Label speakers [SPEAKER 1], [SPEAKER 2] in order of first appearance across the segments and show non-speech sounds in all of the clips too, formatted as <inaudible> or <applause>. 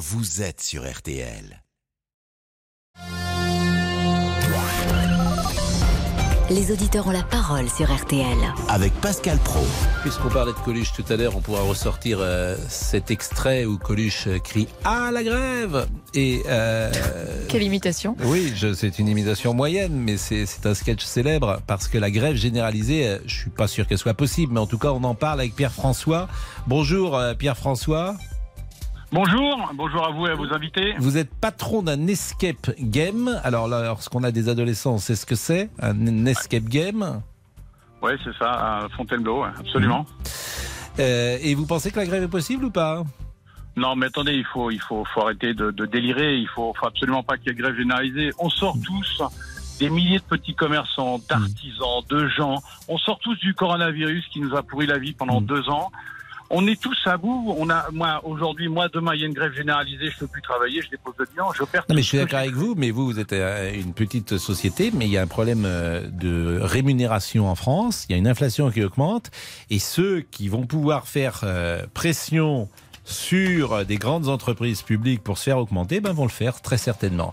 [SPEAKER 1] vous êtes sur RTL.
[SPEAKER 2] Les auditeurs ont la parole sur RTL.
[SPEAKER 1] Avec Pascal Pro.
[SPEAKER 3] Puisqu'on parlait de Coluche tout à l'heure, on pourra ressortir euh, cet extrait où Coluche euh, crie à la grève et euh, <laughs>
[SPEAKER 4] Quelle imitation
[SPEAKER 3] oui, c'est une imitation moyenne, mais c'est un sketch célèbre parce que la grève généralisée, je suis pas sûr qu'elle soit possible, mais en tout cas, on en parle avec Pierre François. Bonjour euh, Pierre François.
[SPEAKER 5] Bonjour, bonjour à vous et à vos invités.
[SPEAKER 3] Vous êtes patron d'un escape game. Alors là, lorsqu'on a des adolescents, sait ce que c'est, un escape game.
[SPEAKER 5] Oui, c'est ça, à Fontainebleau, absolument.
[SPEAKER 3] Euh, et vous pensez que la grève est possible ou pas?
[SPEAKER 5] Non, mais attendez, il faut, il faut, faut arrêter de, de délirer. Il faut, faut absolument pas qu'il y ait grève généralisée. On sort tous des milliers de petits commerçants, d'artisans, de gens. On sort tous du coronavirus qui nous a pourri la vie pendant deux ans. On est tous à bout. On a, moi, aujourd'hui, moi, demain, il y a une grève généralisée. Je peux plus travailler. Je dépose le bilan. Je perds.
[SPEAKER 3] Non, mais je suis d'accord avec vous, mais vous, vous êtes euh, une petite société, mais il y a un problème euh, de rémunération en France, il y a une inflation qui augmente, et ceux qui vont pouvoir faire euh, pression sur des grandes entreprises publiques pour se faire augmenter, ben vont le faire très certainement.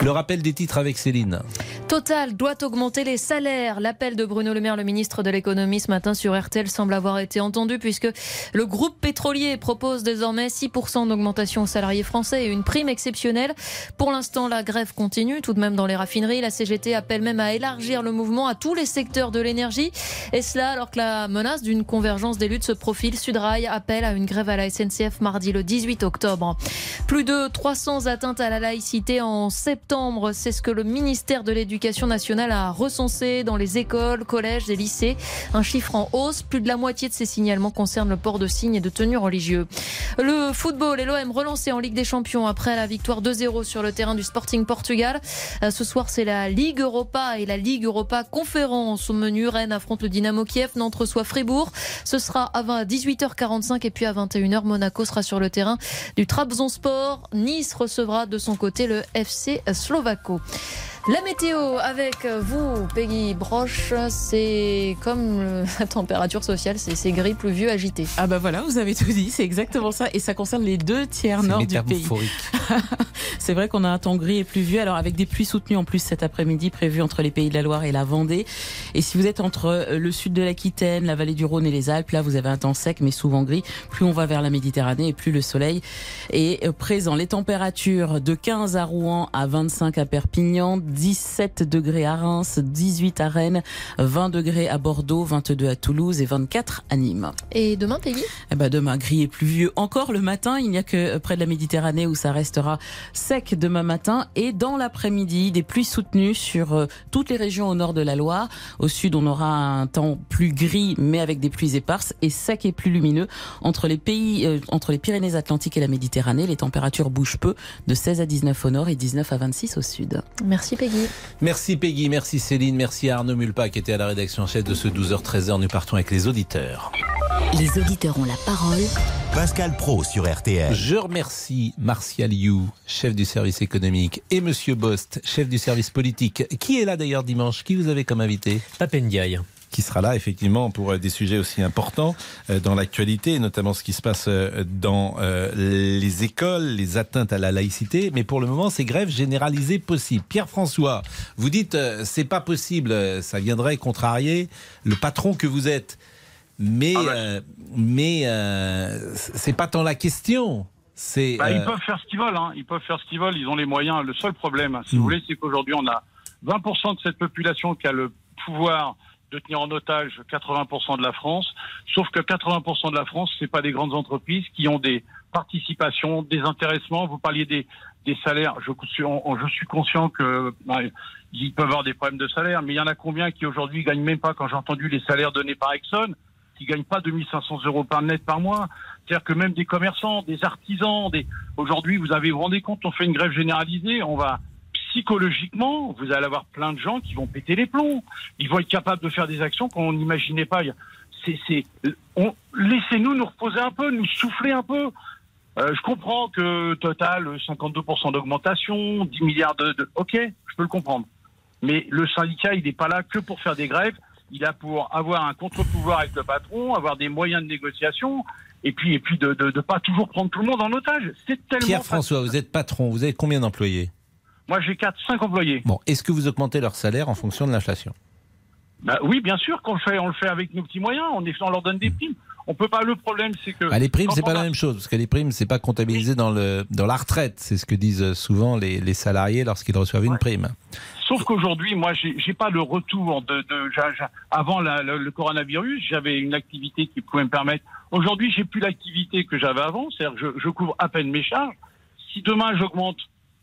[SPEAKER 3] Le rappel des titres avec Céline.
[SPEAKER 4] Total doit augmenter les salaires. L'appel de Bruno Le Maire, le ministre de l'économie, ce matin sur RTL semble avoir été entendu puisque le groupe pétrolier propose désormais 6% d'augmentation aux salariés français et une prime exceptionnelle. Pour l'instant, la grève continue tout de même dans les raffineries. La CGT appelle même à élargir le mouvement à tous les secteurs de l'énergie. Et cela alors que la menace d'une convergence des luttes se profile. Sudrail appelle à une grève à la SNCF mardi le 18 octobre. Plus de 300 atteintes à la laïcité en septembre. C'est ce que le ministère de l'Éducation nationale a recensé dans les écoles, collèges et lycées. Un chiffre en hausse. Plus de la moitié de ces signalements concernent le port de signes et de tenues religieux. Le football et l'OM relancé en Ligue des Champions après la victoire 2-0 sur le terrain du Sporting Portugal. Euh, Ce soir, c'est la Ligue Europa et la Ligue Europa Conférence au menu. Rennes affronte le Dynamo Kiev, Nantes reçoit Fribourg. Ce sera à 18h45 et puis à 21h, Monaco sera sur le terrain du Trabzonspor. Nice recevra de son côté le FC Slovako. La météo avec vous, Peggy Broche, c'est comme le- <laughs> la température sociale, c'est gris, pluvieux, agité.
[SPEAKER 6] Ah bah voilà, vous avez tout dit, c'est exactement ça. Et ça concerne les deux tiers nord du pays. <laughs> C'est vrai qu'on a un temps gris et pluvieux, alors avec des pluies soutenues en plus cet après-midi prévues entre les pays de la Loire et la Vendée. Et si vous êtes entre euh, le sud de l'Aquitaine, la vallée du Rhône et les Alpes, là vous avez un temps sec mais souvent gris. Plus on va vers la Méditerranée et plus le soleil est euh, présent. Les températures de 15 à Rouen à 25 à Perpignan, 17 degrés à Reims, 18 à Rennes, 20 degrés à Bordeaux, 22 à Toulouse et 24 à Nîmes.
[SPEAKER 4] Et demain, Peggy?
[SPEAKER 6] Eh ben demain, gris et pluvieux encore le matin. Il n'y a que euh, près de la Méditerranée où ça restera sec demain matin. Et dans l'après-midi, des pluies soutenues sur euh, toutes les régions au nord de la Loire. Au sud, on aura un temps plus gris, mais avec des pluies éparses et sec et plus lumineux. Entre les pays, euh, entre les Pyrénées-Atlantiques et la Méditerranée, les températures bougent peu, de 16 à 19 au nord et 19 à 26 au sud.
[SPEAKER 4] Merci Peggy.
[SPEAKER 3] Merci Peggy, merci Céline, merci à Arnaud Mulpa qui était à la rédaction en chef de ce 12h-13h. Nous partons avec les auditeurs.
[SPEAKER 2] Les auditeurs ont la parole
[SPEAKER 1] Pascal Pro sur RTL.
[SPEAKER 3] Je remercie Martial You, chef du service économique, et Monsieur Bost, chef du service politique. Qui est là d'ailleurs dimanche? Qui vous avez comme invité?
[SPEAKER 7] Papendiaï.
[SPEAKER 3] Qui sera là effectivement pour euh, des sujets aussi importants euh, dans l'actualité, notamment ce qui se passe euh, dans les écoles, les atteintes à la laïcité. Mais pour le moment, c'est grève généralisée possible. Pierre-François, vous dites c'est pas possible, ça viendrait contrarier le patron que vous êtes. Mais
[SPEAKER 5] Ah ouais.
[SPEAKER 3] euh, mais euh, c'est pas tant la question. C'est
[SPEAKER 5] Bah,
[SPEAKER 3] euh,
[SPEAKER 5] Ils peuvent faire ce qu'ils veulent. Hein. Ils peuvent faire ce qu'ils veulent. Ils ont les moyens. Le seul problème, si vous voulez, c'est qu'aujourd'hui, on a 20% de cette population qui a le pouvoir de tenir en otage 80% de la France. Sauf que 80% de la France, c'est pas des grandes entreprises qui ont des participations, des intéressements. Vous parliez des, des salaires. Je je suis conscient que bah, ils peuvent avoir des problèmes de salaire, mais il y en a combien qui aujourd'hui gagnent même pas, quand j'ai entendu les salaires donnés par Exxon, qui gagnent pas 2500 euros par net par mois? C'est-à-dire que même des commerçants, des artisans, des aujourd'hui, vous avez vous rendez compte, on fait une grève généralisée, on va psychologiquement, vous allez avoir plein de gens qui vont péter les plombs. Ils vont être capables de faire des actions qu'on n'imaginait pas. C'est, laissez-nous nous reposer un peu, nous souffler un peu. Euh, je comprends que Total, 52% d'augmentation, 10 milliards de. Ok, je peux le comprendre. Mais le syndicat, il n'est pas là que pour faire des grèves. Il là pour avoir un contre-pouvoir avec le patron, avoir des moyens de négociation. et puis et puis de ne pas toujours prendre tout le monde en otage. C'est tellement.
[SPEAKER 3] Pierre François, vous êtes patron, vous avez combien d'employés?
[SPEAKER 5] Moi, j'ai 4, 5 employés.
[SPEAKER 3] Bon, est-ce que vous augmentez leur salaire en fonction de l'inflation?
[SPEAKER 5] Bah, oui, bien sûr qu'on le fait, on le fait avec nos petits moyens. On, est, on leur donne des primes. On peut pas. Le problème, c'est que.
[SPEAKER 3] Bah, les primes, c'est pas la même chose parce que les primes, c'est pas comptabilisé dans le dans la retraite. C'est ce que disent souvent les, les salariés lorsqu'ils reçoivent une prime.
[SPEAKER 5] Sauf qu'aujourd'hui, moi, j'ai pas le retour de. de avant la, le, coronavirus, j'avais une activité qui pouvait me permettre. Aujourd'hui, j'ai plus l'activité que j'avais avant. C'est-à-dire que je, je couvre à peine mes charges. Si demain j'augmente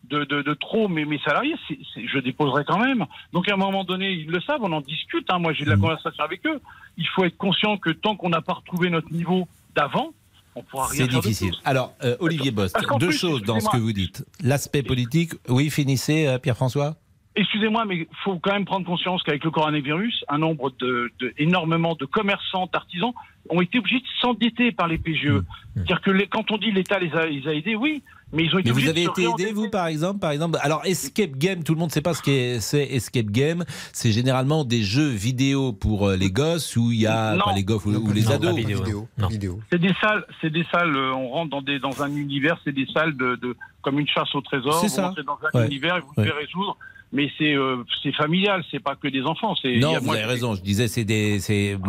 [SPEAKER 5] de, de, de, trop mes, mes salariés, je déposerai quand même. Donc à un moment donné, ils le savent, on en discute. Hein. Moi, j'ai de la mmh. conversation avec eux. Il faut être conscient que tant qu'on n'a pas retrouvé notre niveau d'avant, on pourra rien
[SPEAKER 3] C'est difficile. Alors, euh, Olivier Bost, deux choses dans ce que vous dites. L'aspect politique, oui, finissez, euh, Pierre-François?
[SPEAKER 5] Excusez-moi, mais il faut quand même prendre conscience qu'avec le coronavirus, un nombre de, de, énormément de commerçants, d'artisans ont été obligés de s'endetter par les PGE. Mmh. C'est-à-dire que les, quand on dit l'État les a, les a aidés, oui, mais ils ont été
[SPEAKER 3] vous avez été aidé, vous, par exemple, par exemple Alors, Escape Game, tout le monde ne sait pas ce qu'est c'est Escape Game. C'est généralement des jeux vidéo pour euh, les gosses où il y a les gosses ou, les ados.
[SPEAKER 7] Vidéo. vidéo.
[SPEAKER 5] C'est des salles, c'est des salles. Euh, on rentre dans des dans un univers, c'est des salles de, de, comme une chasse au trésor.
[SPEAKER 3] C'est ça.
[SPEAKER 5] Vous dans un univers et vous devez résoudre mais c'est euh, familial, c'est pas que des enfants.
[SPEAKER 3] Non, vous avez raison. Je disais c'est des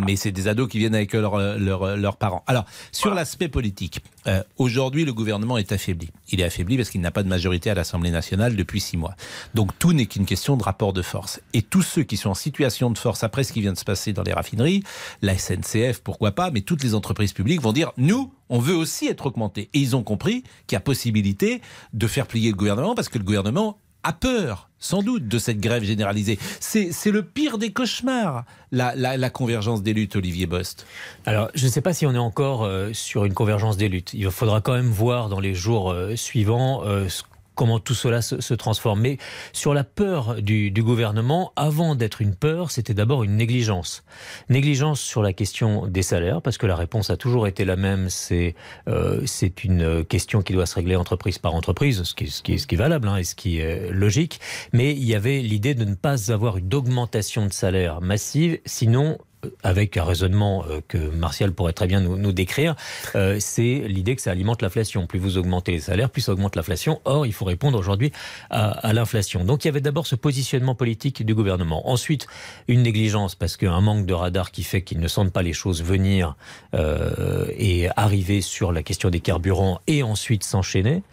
[SPEAKER 3] mais c'est des ados qui viennent avec leurs leurs parents. Alors sur l'aspect politique, euh, aujourd'hui le gouvernement est affaibli. Il est affaibli parce qu'il n'a pas de majorité à l'Assemblée nationale depuis six mois. Donc tout n'est qu'une question de rapport de force. Et tous ceux qui sont en situation de force après ce qui vient de se passer dans les raffineries, la SNCF, pourquoi pas, mais toutes les entreprises publiques vont dire nous on veut aussi être augmentés. Et ils ont compris qu'il y a possibilité de faire plier le gouvernement parce que le gouvernement a peur, sans doute, de cette grève généralisée. C'est le pire des cauchemars, la, convergence des luttes, Olivier Bost.
[SPEAKER 8] Alors, je ne sais pas si on est encore euh, sur une convergence des luttes. Il faudra quand même voir dans les jours euh, suivants euh, comment tout cela se, transforme. Mais sur la peur du, gouvernement, avant d'être une peur, c'était d'abord une négligence. Négligence sur la question des salaires, parce que la réponse a toujours été la même, c'est euh, c'est une question qui doit se régler entreprise par entreprise, ce qui, ce qui, ce qui est valable hein, et ce qui est logique. Mais il y avait l'idée de ne pas avoir une augmentation de salaire massive, sinon avec un raisonnement euh, que Martial pourrait très bien nous, décrire, euh, c'est l'idée que ça alimente l'inflation. Plus vous augmentez les salaires, plus ça augmente l'inflation. Or, il faut répondre aujourd'hui à, l'inflation. Donc il y avait d'abord ce positionnement politique du gouvernement. Ensuite, une négligence parce qu'un manque de radar qui fait qu'ils ne sentent pas les choses venir euh, et arriver sur la question des carburants et ensuite s'enchaîner.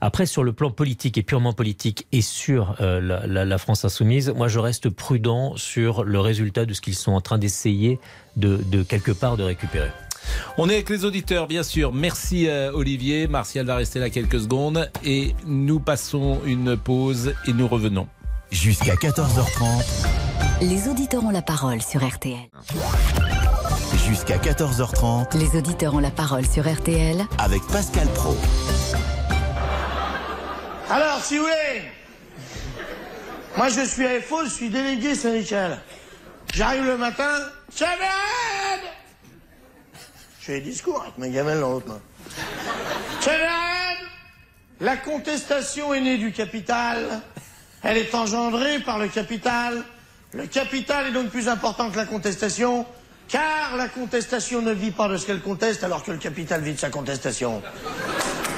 [SPEAKER 8] Après, sur le plan politique et purement politique et sur la, la France insoumise, moi je reste prudent sur le résultat de ce qu'ils sont en train d'essayer de, quelque part de récupérer.
[SPEAKER 3] On est avec les auditeurs, bien sûr. Merci euh, Olivier. Martial va rester là quelques secondes et nous passons une pause et nous revenons.
[SPEAKER 1] Jusqu'à 14h30.
[SPEAKER 2] Les auditeurs ont la parole sur RTL.
[SPEAKER 1] Jusqu'à 14h30.
[SPEAKER 2] Les auditeurs ont la parole sur RTL.
[SPEAKER 1] Avec Pascal Pro.
[SPEAKER 9] Alors, si vous voulez, moi je suis AFO, je suis délégué syndical. J'arrive le matin, Chavez Je fais des discours avec ma gamelle dans l'autre main. Chavez La contestation est née du capital. Elle est engendrée par le capital. Le capital est donc plus important que la contestation, car la contestation ne vit pas de ce qu'elle conteste alors que le capital vit de sa contestation.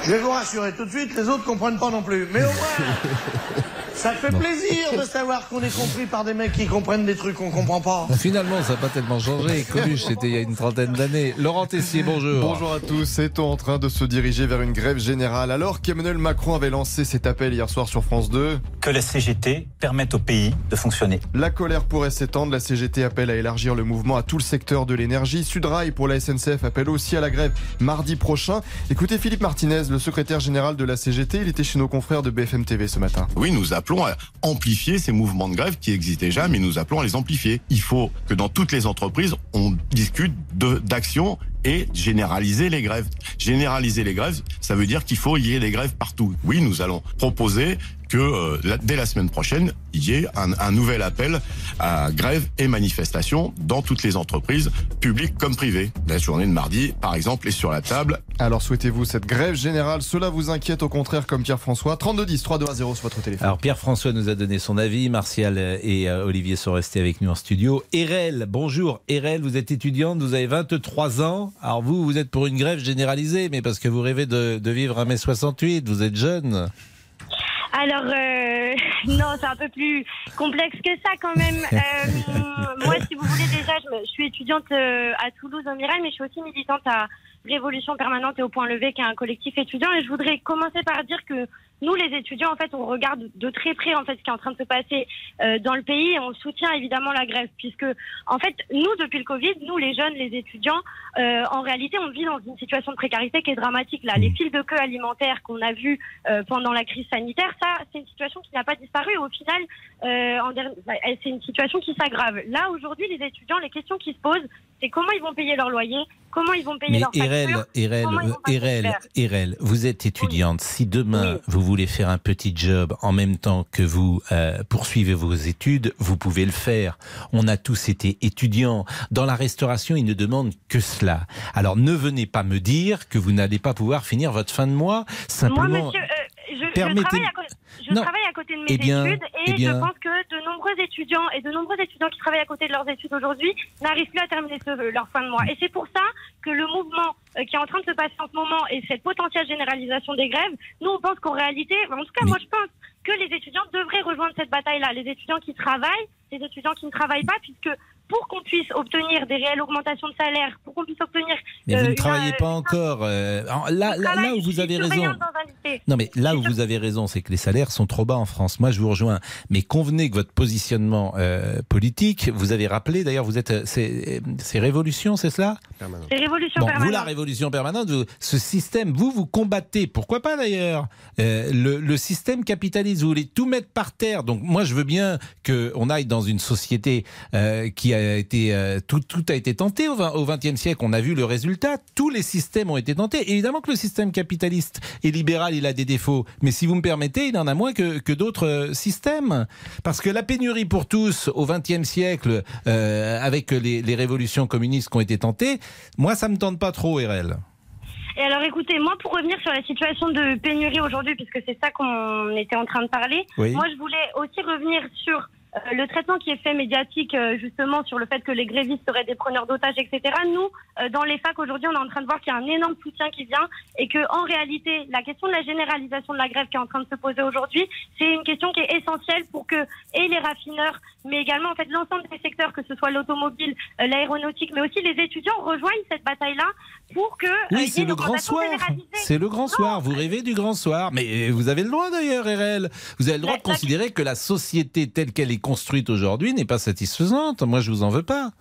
[SPEAKER 9] Je vais vous rassurer tout de suite, les autres comprennent pas non plus. Mais au moins, <laughs> ça fait plaisir de savoir qu'on est compris par des mecs qui comprennent des trucs qu'on comprend pas.
[SPEAKER 3] Finalement, ça n'a pas tellement changé. Coluche, c'était il y a une trentaine d'années. Laurent Tessier, bonjour.
[SPEAKER 10] Bonjour à tous. Est-on en train de se diriger vers une grève générale alors qu'Emmanuel Macron avait lancé cet appel hier soir sur France 2
[SPEAKER 11] Que la CGT permette au pays de fonctionner.
[SPEAKER 10] La colère pourrait s'étendre. La CGT appelle à élargir le mouvement à tout le secteur de l'énergie. Sudrail pour la SNCF appelle aussi à la grève mardi prochain. Écoutez Philippe Martinez, le secrétaire général de la CGT. Il était chez nos confrères de BFM TV ce matin.
[SPEAKER 12] Oui, nous appelons à amplifier ces mouvements de grève qui existent déjà, mais nous appelons à les amplifier. Il faut que dans toutes les entreprises, on discute d'actions et généraliser les grèves. Généraliser les grèves, ça veut dire qu'il faut y ait des grèves partout. Oui, nous allons proposer que euh, dès la semaine prochaine, il y ait un, nouvel appel à grève et manifestation dans toutes les entreprises, publiques comme privées. La journée de mardi, par exemple, est sur la table.
[SPEAKER 10] Alors souhaitez-vous cette grève générale? Cela vous inquiète au contraire comme Pierre-François? 3210 3210 sur votre téléphone.
[SPEAKER 3] Alors Pierre-François nous a donné son avis, Martial et euh, Olivier sont restés avec nous en studio. Erel, bonjour. Erel, vous êtes étudiante, vous avez 23 ans. Alors vous, vous êtes pour une grève généralisée, mais parce que vous rêvez de, de vivre un mai 68, vous êtes jeune.
[SPEAKER 7] Alors, euh, <laughs> non, c'est un peu plus complexe que ça quand même. <laughs> Euh, moi, si vous voulez, déjà, je, me- je suis étudiante euh, à Toulouse, au Mirail, mais je suis aussi militante à Révolution Permanente et au Point Levé, qui est un collectif étudiant. Et je voudrais commencer par dire que nous, les étudiants, en fait, on regarde de très près en fait ce qui est en train de se passer euh, dans le pays et on soutient évidemment la grève, puisque en fait, nous, depuis le Covid, nous, les jeunes, les étudiants, euh, en réalité, on vit dans une situation de précarité qui est dramatique. Là, les files de queue alimentaires qu'on a vues euh, pendant la crise sanitaire, ça, c'est une situation qui n'a pas disparu. Au final, bah, c'est une situation qui s'aggrave. Là, aujourd'hui, les étudiants, les questions qui se posent, c'est comment ils vont payer leur loyer, comment ils vont payer
[SPEAKER 3] Mais
[SPEAKER 7] leurs
[SPEAKER 3] Erel,
[SPEAKER 7] factures,
[SPEAKER 3] Erel, Erel. Erel, vous êtes étudiante. Si demain vous voulez faire un petit job en même temps que vous euh, poursuivez vos études, vous pouvez le faire. On a tous été étudiants. Dans la restauration, ils ne demandent que cela. Alors ne venez pas me dire que vous n'allez pas pouvoir finir votre fin de mois. Simplement,
[SPEAKER 7] Moi, monsieur, euh, je, travaille, à, co- je
[SPEAKER 3] Non.
[SPEAKER 7] travaille à côté de mes
[SPEAKER 3] Eh bien,
[SPEAKER 7] études et
[SPEAKER 3] eh bien-
[SPEAKER 7] je pense que de nombreux étudiants et de nombreux étudiants qui travaillent à côté de leurs études aujourd'hui n'arrivent plus à terminer ce- leur fin de mois. Et c'est pour ça que le mouvement euh, qui est en train de se passer en ce moment et cette potentielle généralisation des grèves, nous on pense qu'en réalité, en tout cas moi je pense que les étudiants devraient rejoindre cette bataille-là. Les étudiants qui travaillent, les étudiants qui ne travaillent pas, puisque pour qu'on puisse obtenir des réelles augmentations de salaire, pour qu'on puisse obtenir...
[SPEAKER 3] mais
[SPEAKER 7] euh,
[SPEAKER 3] vous ne
[SPEAKER 7] une,
[SPEAKER 3] travaillez
[SPEAKER 7] euh,
[SPEAKER 3] pas encore. euh, là, là, là où vous avez raison. Non, mais là où vous avez raison, c'est que les salaires sont trop bas en France. Moi, je vous rejoins. Mais convenez que votre positionnement euh, politique, vous avez rappelé, d'ailleurs, vous êtes, euh, c'est c'est Révolution, c'est cela?
[SPEAKER 7] C'est révolution
[SPEAKER 3] Bon,
[SPEAKER 7] permanente.
[SPEAKER 3] vous, la Révolution permanente, vous- ce système, vous, vous combattez, pourquoi pas d'ailleurs, euh, le, le système capitaliste, vous voulez tout mettre par terre. Donc moi, je veux bien qu'on aille dans une société euh, qui a été... euh, tout, tout a été tenté au XXe siècle, on a vu le résultat, tous les systèmes ont été tentés. Évidemment que le système capitaliste et libéral, il a des défauts, mais si vous me permettez, il en a moins que, que d'autres euh, systèmes. Parce que la pénurie pour tous au XXe siècle, euh, avec les, les révolutions communistes qui ont été tentées, moi, ça me tente pas trop, RL.
[SPEAKER 7] Et alors écoutez, moi pour revenir sur la situation de pénurie aujourd'hui, puisque c'est ça qu'on était en train de parler,
[SPEAKER 3] Oui.
[SPEAKER 7] moi je voulais aussi revenir sur euh, le traitement qui est fait médiatique euh, justement sur le fait que les grévistes seraient des preneurs d'otages, etc. Nous, euh, dans les facs aujourd'hui, on est en train de voir qu'il y a un énorme soutien qui vient et que en réalité, la question de la généralisation de la grève qui est en train de se poser aujourd'hui, c'est une question qui est essentielle pour que et les raffineurs, mais également en fait l'ensemble des secteurs, que ce soit l'automobile, euh, l'aéronautique, mais aussi les étudiants rejoignent cette bataille-là pour que euh,
[SPEAKER 3] Oui, c'est le grand soir. C'est le grand soir. Vous rêvez du grand soir. Mais euh, vous avez le droit d'ailleurs, RL. Vous avez le droit de considérer que la société telle qu'elle est construite aujourd'hui n'est pas satisfaisante. Moi, je vous en veux pas.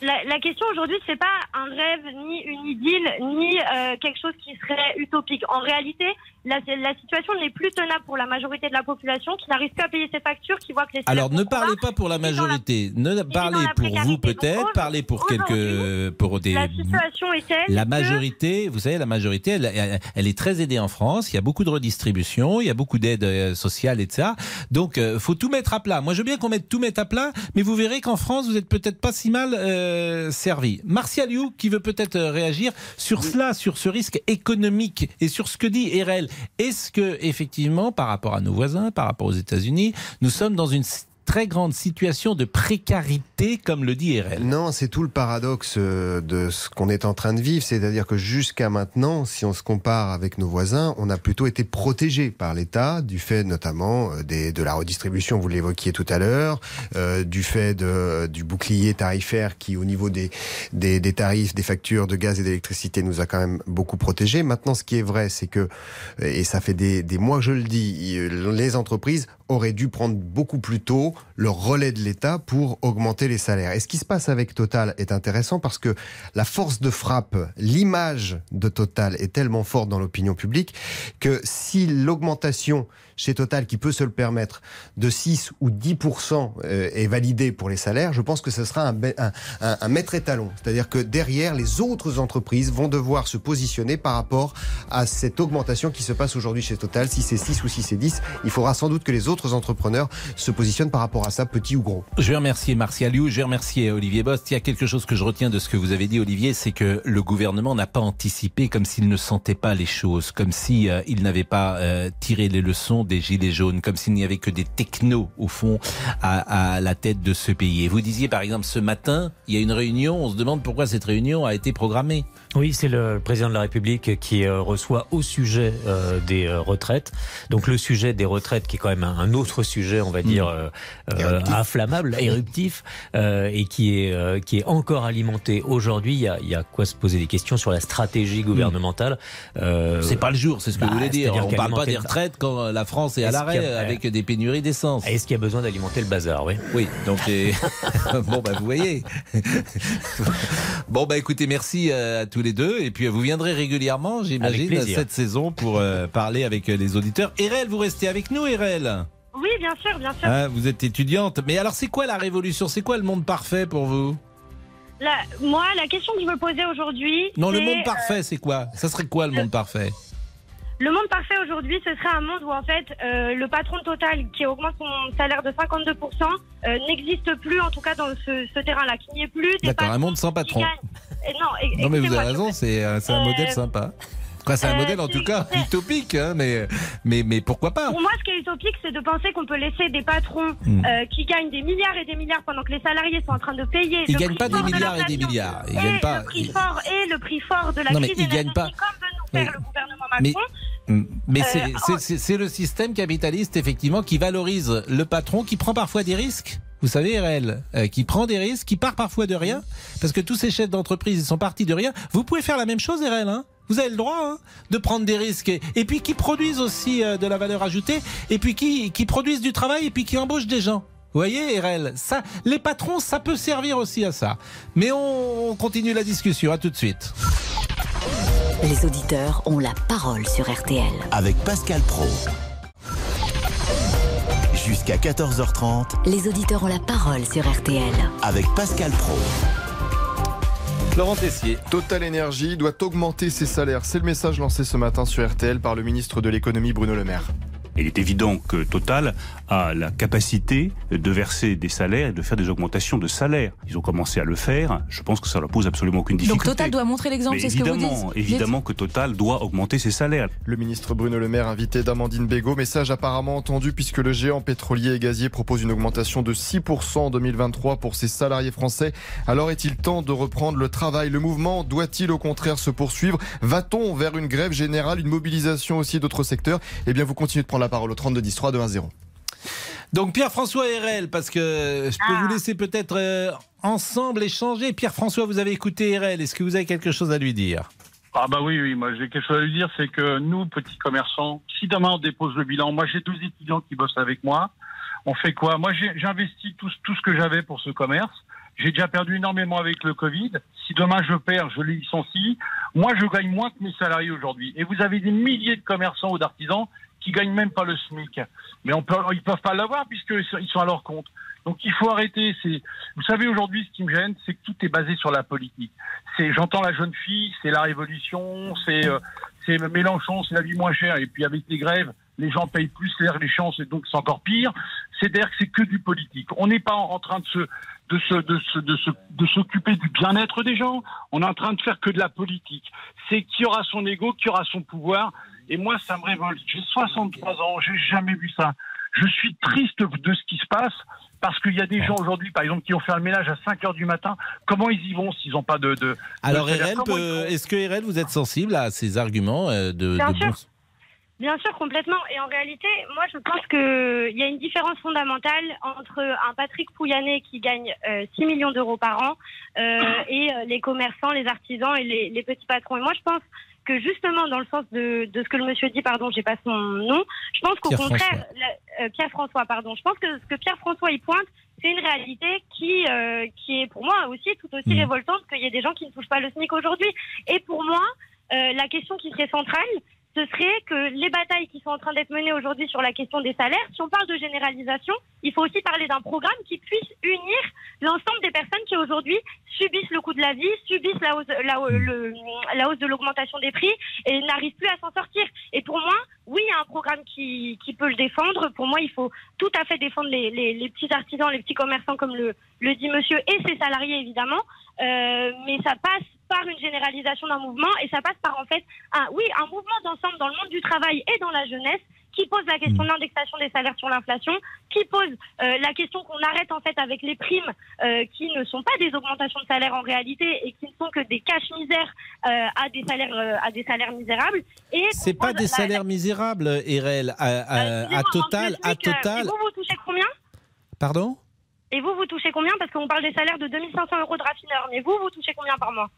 [SPEAKER 7] La, la question aujourd'hui, c'est pas un rêve, ni une idylle, ni euh, quelque chose qui serait utopique. En réalité, la, la situation n'est plus tenable pour la majorité de la population qui n'arrive plus à payer ses factures, qui voit que les
[SPEAKER 3] Alors, ne parlez pas pour la majorité. Ne parlez pour vous peut-être. Parlez pour quelques, pour des.
[SPEAKER 7] La situation est telle
[SPEAKER 3] La
[SPEAKER 7] que-
[SPEAKER 3] majorité, vous savez, la majorité, elle, elle- est très aidée en France. Il y a beaucoup de redistribution, il y a beaucoup d'aides euh, sociales, etc. Donc, euh, faut tout mettre à plat. Moi, je veux bien qu'on mette tout mettre à plat, mais vous verrez qu'en France, vous êtes peut-être pas si mal euh, servi. Martial You, qui veut peut-être euh, réagir sur cela, sur ce risque économique et sur ce que dit RL. Est-ce que, effectivement, par rapport à nos voisins, par rapport aux États-Unis, nous sommes dans une très grande situation de précarité, comme le dit RL
[SPEAKER 13] Non, c'est tout le paradoxe euh, de ce qu'on est en train de vivre. C'est-à-dire que jusqu'à maintenant, si on se compare avec nos voisins, on a plutôt été protégé par l'État, du fait notamment euh, de la redistribution, vous l'évoquiez tout à l'heure, euh, du fait du bouclier tarifaire qui, au niveau des, tarifs, des factures de gaz et d'électricité, nous a quand même beaucoup protégés. Maintenant, ce qui est vrai, c'est que, et ça fait des, des mois que je le dis, les entreprises auraient dû prendre beaucoup plus tôt le relais de l'État pour augmenter les salaires. Et ce qui se passe avec Total est intéressant parce que la force de frappe, l'image de Total est tellement forte dans l'opinion publique que si l'augmentation chez Total, qui peut se le permettre, de 6 ou 10% euh, est validée pour les salaires, je pense que ce sera un, maître étalon. C'est-à-dire que derrière, les autres entreprises vont devoir se positionner par rapport à cette augmentation qui se passe aujourd'hui chez Total. Si c'est 6 ou si c'est 10, il faudra sans doute que les autres entrepreneurs se positionnent par rapport rapport à ça, petit ou gros.
[SPEAKER 3] Je vais remercier Martial Liu, je vais remercier Olivier Bost. Il y a quelque chose que je retiens de ce que vous avez dit, Olivier, c'est que le gouvernement n'a pas anticipé comme s'il ne sentait pas les choses, comme si euh, il n'avait pas euh, tiré les leçons des gilets jaunes, comme s'il n'y avait que des technos au fond à, à la tête de ce pays. Et vous disiez par exemple ce matin, il y a une réunion, on se demande pourquoi cette réunion a été programmée.
[SPEAKER 8] Oui, c'est le président de la République qui euh, reçoit au sujet euh, des retraites. Donc le sujet des retraites, qui est quand même un, un autre sujet, on va dire euh, euh, inflammable, éruptif, euh, et qui est euh, qui est encore alimenté aujourd'hui. Il y a, y a quoi se poser des questions sur la stratégie gouvernementale. Euh,
[SPEAKER 3] C'est pas le jour, c'est ce que
[SPEAKER 8] bah,
[SPEAKER 3] vous voulez dire. On parle pas des retraites quand euh, la France est à l'arrêt
[SPEAKER 8] a-
[SPEAKER 3] avec des pénuries d'essence.
[SPEAKER 8] Est-ce qu'il y a besoin d'alimenter le bazar Oui.
[SPEAKER 3] Oui, donc <laughs> bon bah vous voyez. <laughs> bon bah écoutez, merci euh, à tous les deux et puis euh, vous viendrez régulièrement, j'imagine, cette saison pour euh, parler avec euh, les auditeurs. Erel, vous restez avec nous, Erel.
[SPEAKER 7] Oui, bien sûr, bien sûr.
[SPEAKER 3] Hein, vous êtes étudiante, mais alors c'est quoi la révolution? C'est quoi le monde parfait pour vous?
[SPEAKER 7] La- moi, la question que je me posais aujourd'hui.
[SPEAKER 3] Non, le monde
[SPEAKER 7] euh,
[SPEAKER 3] parfait, c'est quoi? Ça serait quoi le monde parfait?
[SPEAKER 7] Le monde parfait aujourd'hui, ce serait un monde où en fait euh, le patron Total qui augmente son salaire de 52% euh, n'existe plus, en tout cas dans ce, ce terrain-là, qu'il n'y ait plus
[SPEAKER 3] D'accord, un monde sans
[SPEAKER 7] qui
[SPEAKER 3] patron.
[SPEAKER 7] non, eh,
[SPEAKER 3] Non mais vous avez raison, c'est euh, un
[SPEAKER 7] Euh,
[SPEAKER 3] modèle sympa. Enfin, c'est un
[SPEAKER 7] euh,
[SPEAKER 3] modèle en tout cas utopique, hein, mais, mais, mais pourquoi pas
[SPEAKER 7] Pour moi, ce qui est utopique, c'est de penser qu'on peut laisser des patrons
[SPEAKER 3] Hmm.
[SPEAKER 7] euh, qui gagnent des milliards et des milliards pendant que les salariés sont en train de payer.
[SPEAKER 3] Ils
[SPEAKER 7] le
[SPEAKER 3] gagnent pas des
[SPEAKER 7] de
[SPEAKER 3] milliards et des milliards. Ils gagnent pas.
[SPEAKER 7] Le prix fort et le prix fort de la
[SPEAKER 3] Non, mais
[SPEAKER 7] crise
[SPEAKER 3] ils gagnent pas.
[SPEAKER 7] comme veut nous faire
[SPEAKER 3] Oui.
[SPEAKER 7] le gouvernement
[SPEAKER 3] Mais-
[SPEAKER 7] Macron.
[SPEAKER 3] Mm. Mais
[SPEAKER 7] Euh,
[SPEAKER 3] c'est- le système capitaliste, effectivement, qui valorise le patron, qui prend parfois des risques. Vous savez, RL, euh, qui prend des risques, qui part parfois de rien, parce que tous ces chefs d'entreprise, ils sont partis de rien. Vous pouvez faire la même chose, RL, hein vous avez le droit hein, de prendre des risques et, puis qui produisent aussi euh, de la valeur ajoutée et puis qui, qui produisent du travail et puis qui embauchent des gens. Vous voyez, RL, ça, les patrons, ça peut servir aussi à ça. Mais on, on continue la discussion. À tout de suite.
[SPEAKER 2] Les auditeurs ont la parole sur RTL.
[SPEAKER 1] Avec Pascal Pro. Jusqu'à 14h30
[SPEAKER 2] Les auditeurs ont la parole sur RTL.
[SPEAKER 1] avec Pascal Pro.
[SPEAKER 3] Laurent Tessier.
[SPEAKER 10] Total Energy doit augmenter ses salaires. C'est le message lancé ce matin sur RTL par le ministre de l'économie Bruno Le Maire.
[SPEAKER 14] Il est évident que Total a la capacité de verser des salaires et de faire des augmentations de salaires. Ils ont commencé à le faire. Je pense que ça leur pose absolument aucune
[SPEAKER 4] Donc
[SPEAKER 14] difficulté.
[SPEAKER 4] Total doit montrer l'exemple, c'est ce que vous
[SPEAKER 14] évidemment,
[SPEAKER 4] dites
[SPEAKER 14] évidemment que Total doit augmenter ses salaires.
[SPEAKER 10] Le ministre Bruno Le Maire invité d'Amandine Bégaud. Message apparemment entendu puisque le géant pétrolier et gazier propose une augmentation de 6% en 2023 pour ses salariés français. Alors est-il temps de reprendre le travail? Le mouvement doit-il au contraire se poursuivre? Va-t-on vers une grève générale, une mobilisation aussi d'autres secteurs? Eh bien vous continuez de prendre la parole au 32 10 3 2 1 0.
[SPEAKER 3] Donc Pierre-François RL, parce que je peux vous laisser peut-être euh, ensemble échanger. Pierre-François, vous avez écouté RL, est-ce que vous avez quelque chose à lui dire?
[SPEAKER 5] Ah bah oui, oui, moi j'ai quelque chose à lui dire, c'est que nous, petits commerçants, si demain on dépose le bilan, moi j'ai 12 étudiants qui bossent avec moi, on fait quoi? Moi investi tout, tout ce que j'avais pour ce commerce, j'ai déjà perdu énormément avec le Covid, si demain je perds, je les licencie, moi je gagne moins que mes salariés aujourd'hui. Et vous avez des milliers de commerçants ou d'artisans qui gagnent même pas le SMIC. Mais on peut, ils peuvent pas l'avoir puisqu'ils sont- ils sont à leur compte. Donc il faut arrêter. Vous savez aujourd'hui, ce qui me gêne, c'est que tout est basé sur la politique. C'est, j'entends la jeune fille, c'est la révolution, c'est, euh, c'est Mélenchon, c'est la vie moins chère. Et puis avec les grèves, les gens payent plus l'air, les chances, et donc c'est encore pire. C'est-à-dire que c'est que du politique. On n'est pas en, train de se, de se, de se, de se, de s'occuper du bien-être des gens. On est en train de faire que de la politique. C'est qui aura son ego, qui aura son pouvoir. Et moi, ça me révolte. J'ai 63 ans, j'ai jamais vu ça. Je suis triste de ce qui se passe parce qu'il y a des gens aujourd'hui, par exemple, qui ont fait le ménage à 5 heures du matin. Comment ils y vont s'ils n'ont pas de, de
[SPEAKER 3] Alors
[SPEAKER 5] de
[SPEAKER 3] RL, peut-
[SPEAKER 5] ils
[SPEAKER 3] est-ce que RL, vous êtes sensible à ces arguments euh, de,
[SPEAKER 7] Bien
[SPEAKER 3] de
[SPEAKER 7] sûr. Bien sûr, complètement. Et en réalité, moi, je pense qu'il y a une différence fondamentale entre un Patrick Pouyanné qui gagne euh, 6 millions d'euros par an euh, et euh, les commerçants, les artisans et les, les petits patrons. Et moi, je pense que justement, dans le sens de, de ce que le monsieur dit, pardon, j'ai pas son nom, je pense qu'au contraire, euh, Pierre-François, pardon, je pense que ce que Pierre-François y pointe, c'est une réalité qui, euh, qui est pour moi aussi tout aussi
[SPEAKER 15] Mm.
[SPEAKER 7] révoltante qu'il y ait des gens qui ne touchent pas le SMIC aujourd'hui. Et pour moi, euh, la question qui serait centrale, ce serait que les batailles qui sont en train d'être menées aujourd'hui sur la question des salaires, si on parle de généralisation, il faut aussi parler d'un programme qui puisse unir l'ensemble des personnes qui aujourd'hui subissent le coût de la vie, subissent la hausse, la, le- la hausse de l'augmentation des prix et n'arrivent plus à s'en sortir. Et pour moi, oui, il y a un programme qui, qui peut le défendre. Pour moi, il faut tout à fait défendre les, les- les petits artisans, les petits commerçants, comme le, le dit monsieur, et ses salariés, évidemment. Euh, mais ça passe par une généralisation d'un mouvement et ça passe par, en fait, un, oui, un mouvement d'ensemble dans le monde du travail et dans la jeunesse qui pose la question de l'indexation des salaires sur l'inflation, qui pose euh, la question qu'on arrête en fait avec les primes euh, qui ne sont pas des augmentations de salaire en réalité et qui ne sont que des caches misères euh, à des salaires à des salaires misérables. Et
[SPEAKER 3] C'est pas des
[SPEAKER 7] la-
[SPEAKER 3] salaires misérables, RL. À, à- à
[SPEAKER 7] Excusez-moi,
[SPEAKER 3] total, à total.
[SPEAKER 7] Et vous, vous touchez combien?
[SPEAKER 3] Pardon?
[SPEAKER 7] Et vous, vous touchez combien? Parce qu'on parle des salaires de 2500 euros de raffineur. Mais vous, vous touchez combien par mois?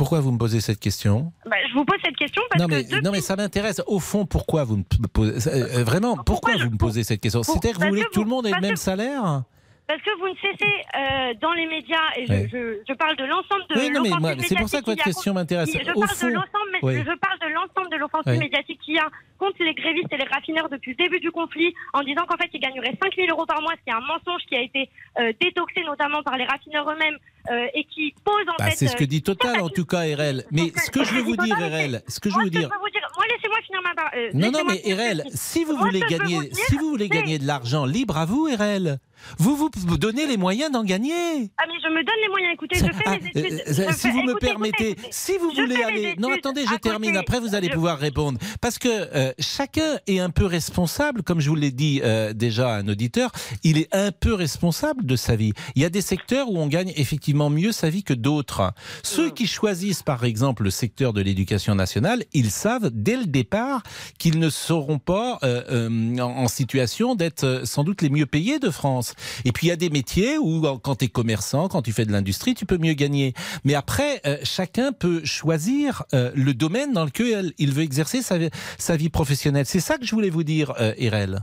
[SPEAKER 3] Pourquoi vous me posez cette question
[SPEAKER 7] Bah, Je vous pose cette question parce
[SPEAKER 3] non mais,
[SPEAKER 7] que depuis-
[SPEAKER 3] non mais ça m'intéresse. Au fond, pourquoi vous me posez euh, vraiment pourquoi vous me posez cette question
[SPEAKER 7] pour-
[SPEAKER 3] C'est-à-dire que vous voulez
[SPEAKER 7] que
[SPEAKER 3] que tout le monde ait le même
[SPEAKER 7] que-
[SPEAKER 3] salaire
[SPEAKER 7] Parce que vous ne cessez euh, dans les médias, et je,
[SPEAKER 3] Ouais.
[SPEAKER 7] je, je parle de l'ensemble de
[SPEAKER 3] Oui, non, mais moi, c'est pour ça que votre question m'intéresse.
[SPEAKER 7] Je parle
[SPEAKER 3] fond,
[SPEAKER 7] de l'ensemble,
[SPEAKER 3] oui.
[SPEAKER 7] je parle de l'ensemble de l'offensive
[SPEAKER 3] Oui.
[SPEAKER 7] médiatique qu'il y a contre les grévistes et les raffineurs depuis le début du conflit, en disant qu'en fait ils gagneraient 5 000 euros par mois, ce qui est un mensonge qui a été euh, détoxé notamment par les raffineurs eux-mêmes euh, et qui pose en
[SPEAKER 3] Bah,
[SPEAKER 7] fait.
[SPEAKER 3] c'est ce que dit Total en tout cas, RL. Mais ce que je veux vous dire, RL, ce que je veux vous dire.
[SPEAKER 7] moi laissez-moi finir ma
[SPEAKER 3] Non, non, mais RL, si vous voulez gagner, si vous voulez gagner de l'argent, libre à vous, RL. Vous vous donnez les moyens d'en gagner.
[SPEAKER 7] Ah mais je me donne les moyens. Écoutez, je fais
[SPEAKER 3] Ah,
[SPEAKER 7] mes études.
[SPEAKER 3] euh, si
[SPEAKER 7] fais-
[SPEAKER 3] vous me permettez,
[SPEAKER 7] écoutez,
[SPEAKER 3] si vous voulez aller, non attendez, je termine. Après, vous allez
[SPEAKER 7] Je-
[SPEAKER 3] pouvoir répondre parce que euh, chacun est un peu responsable, comme je vous l'ai dit euh, déjà à un auditeur, il est un peu responsable de sa vie. Il y a des secteurs où on gagne effectivement mieux sa vie que d'autres. Ceux qui choisissent, par exemple, le secteur de l'éducation nationale, ils savent dès le départ qu'ils ne seront pas euh, euh, en, en situation d'être euh, sans doute les mieux payés de France. Et puis il y a des métiers où, quand tu es commerçant, quand tu fais de l'industrie, tu peux mieux gagner. Mais après, euh, chacun peut choisir euh, le domaine dans lequel il veut exercer sa, vie professionnelle. C'est ça que je voulais vous dire, euh, Irel.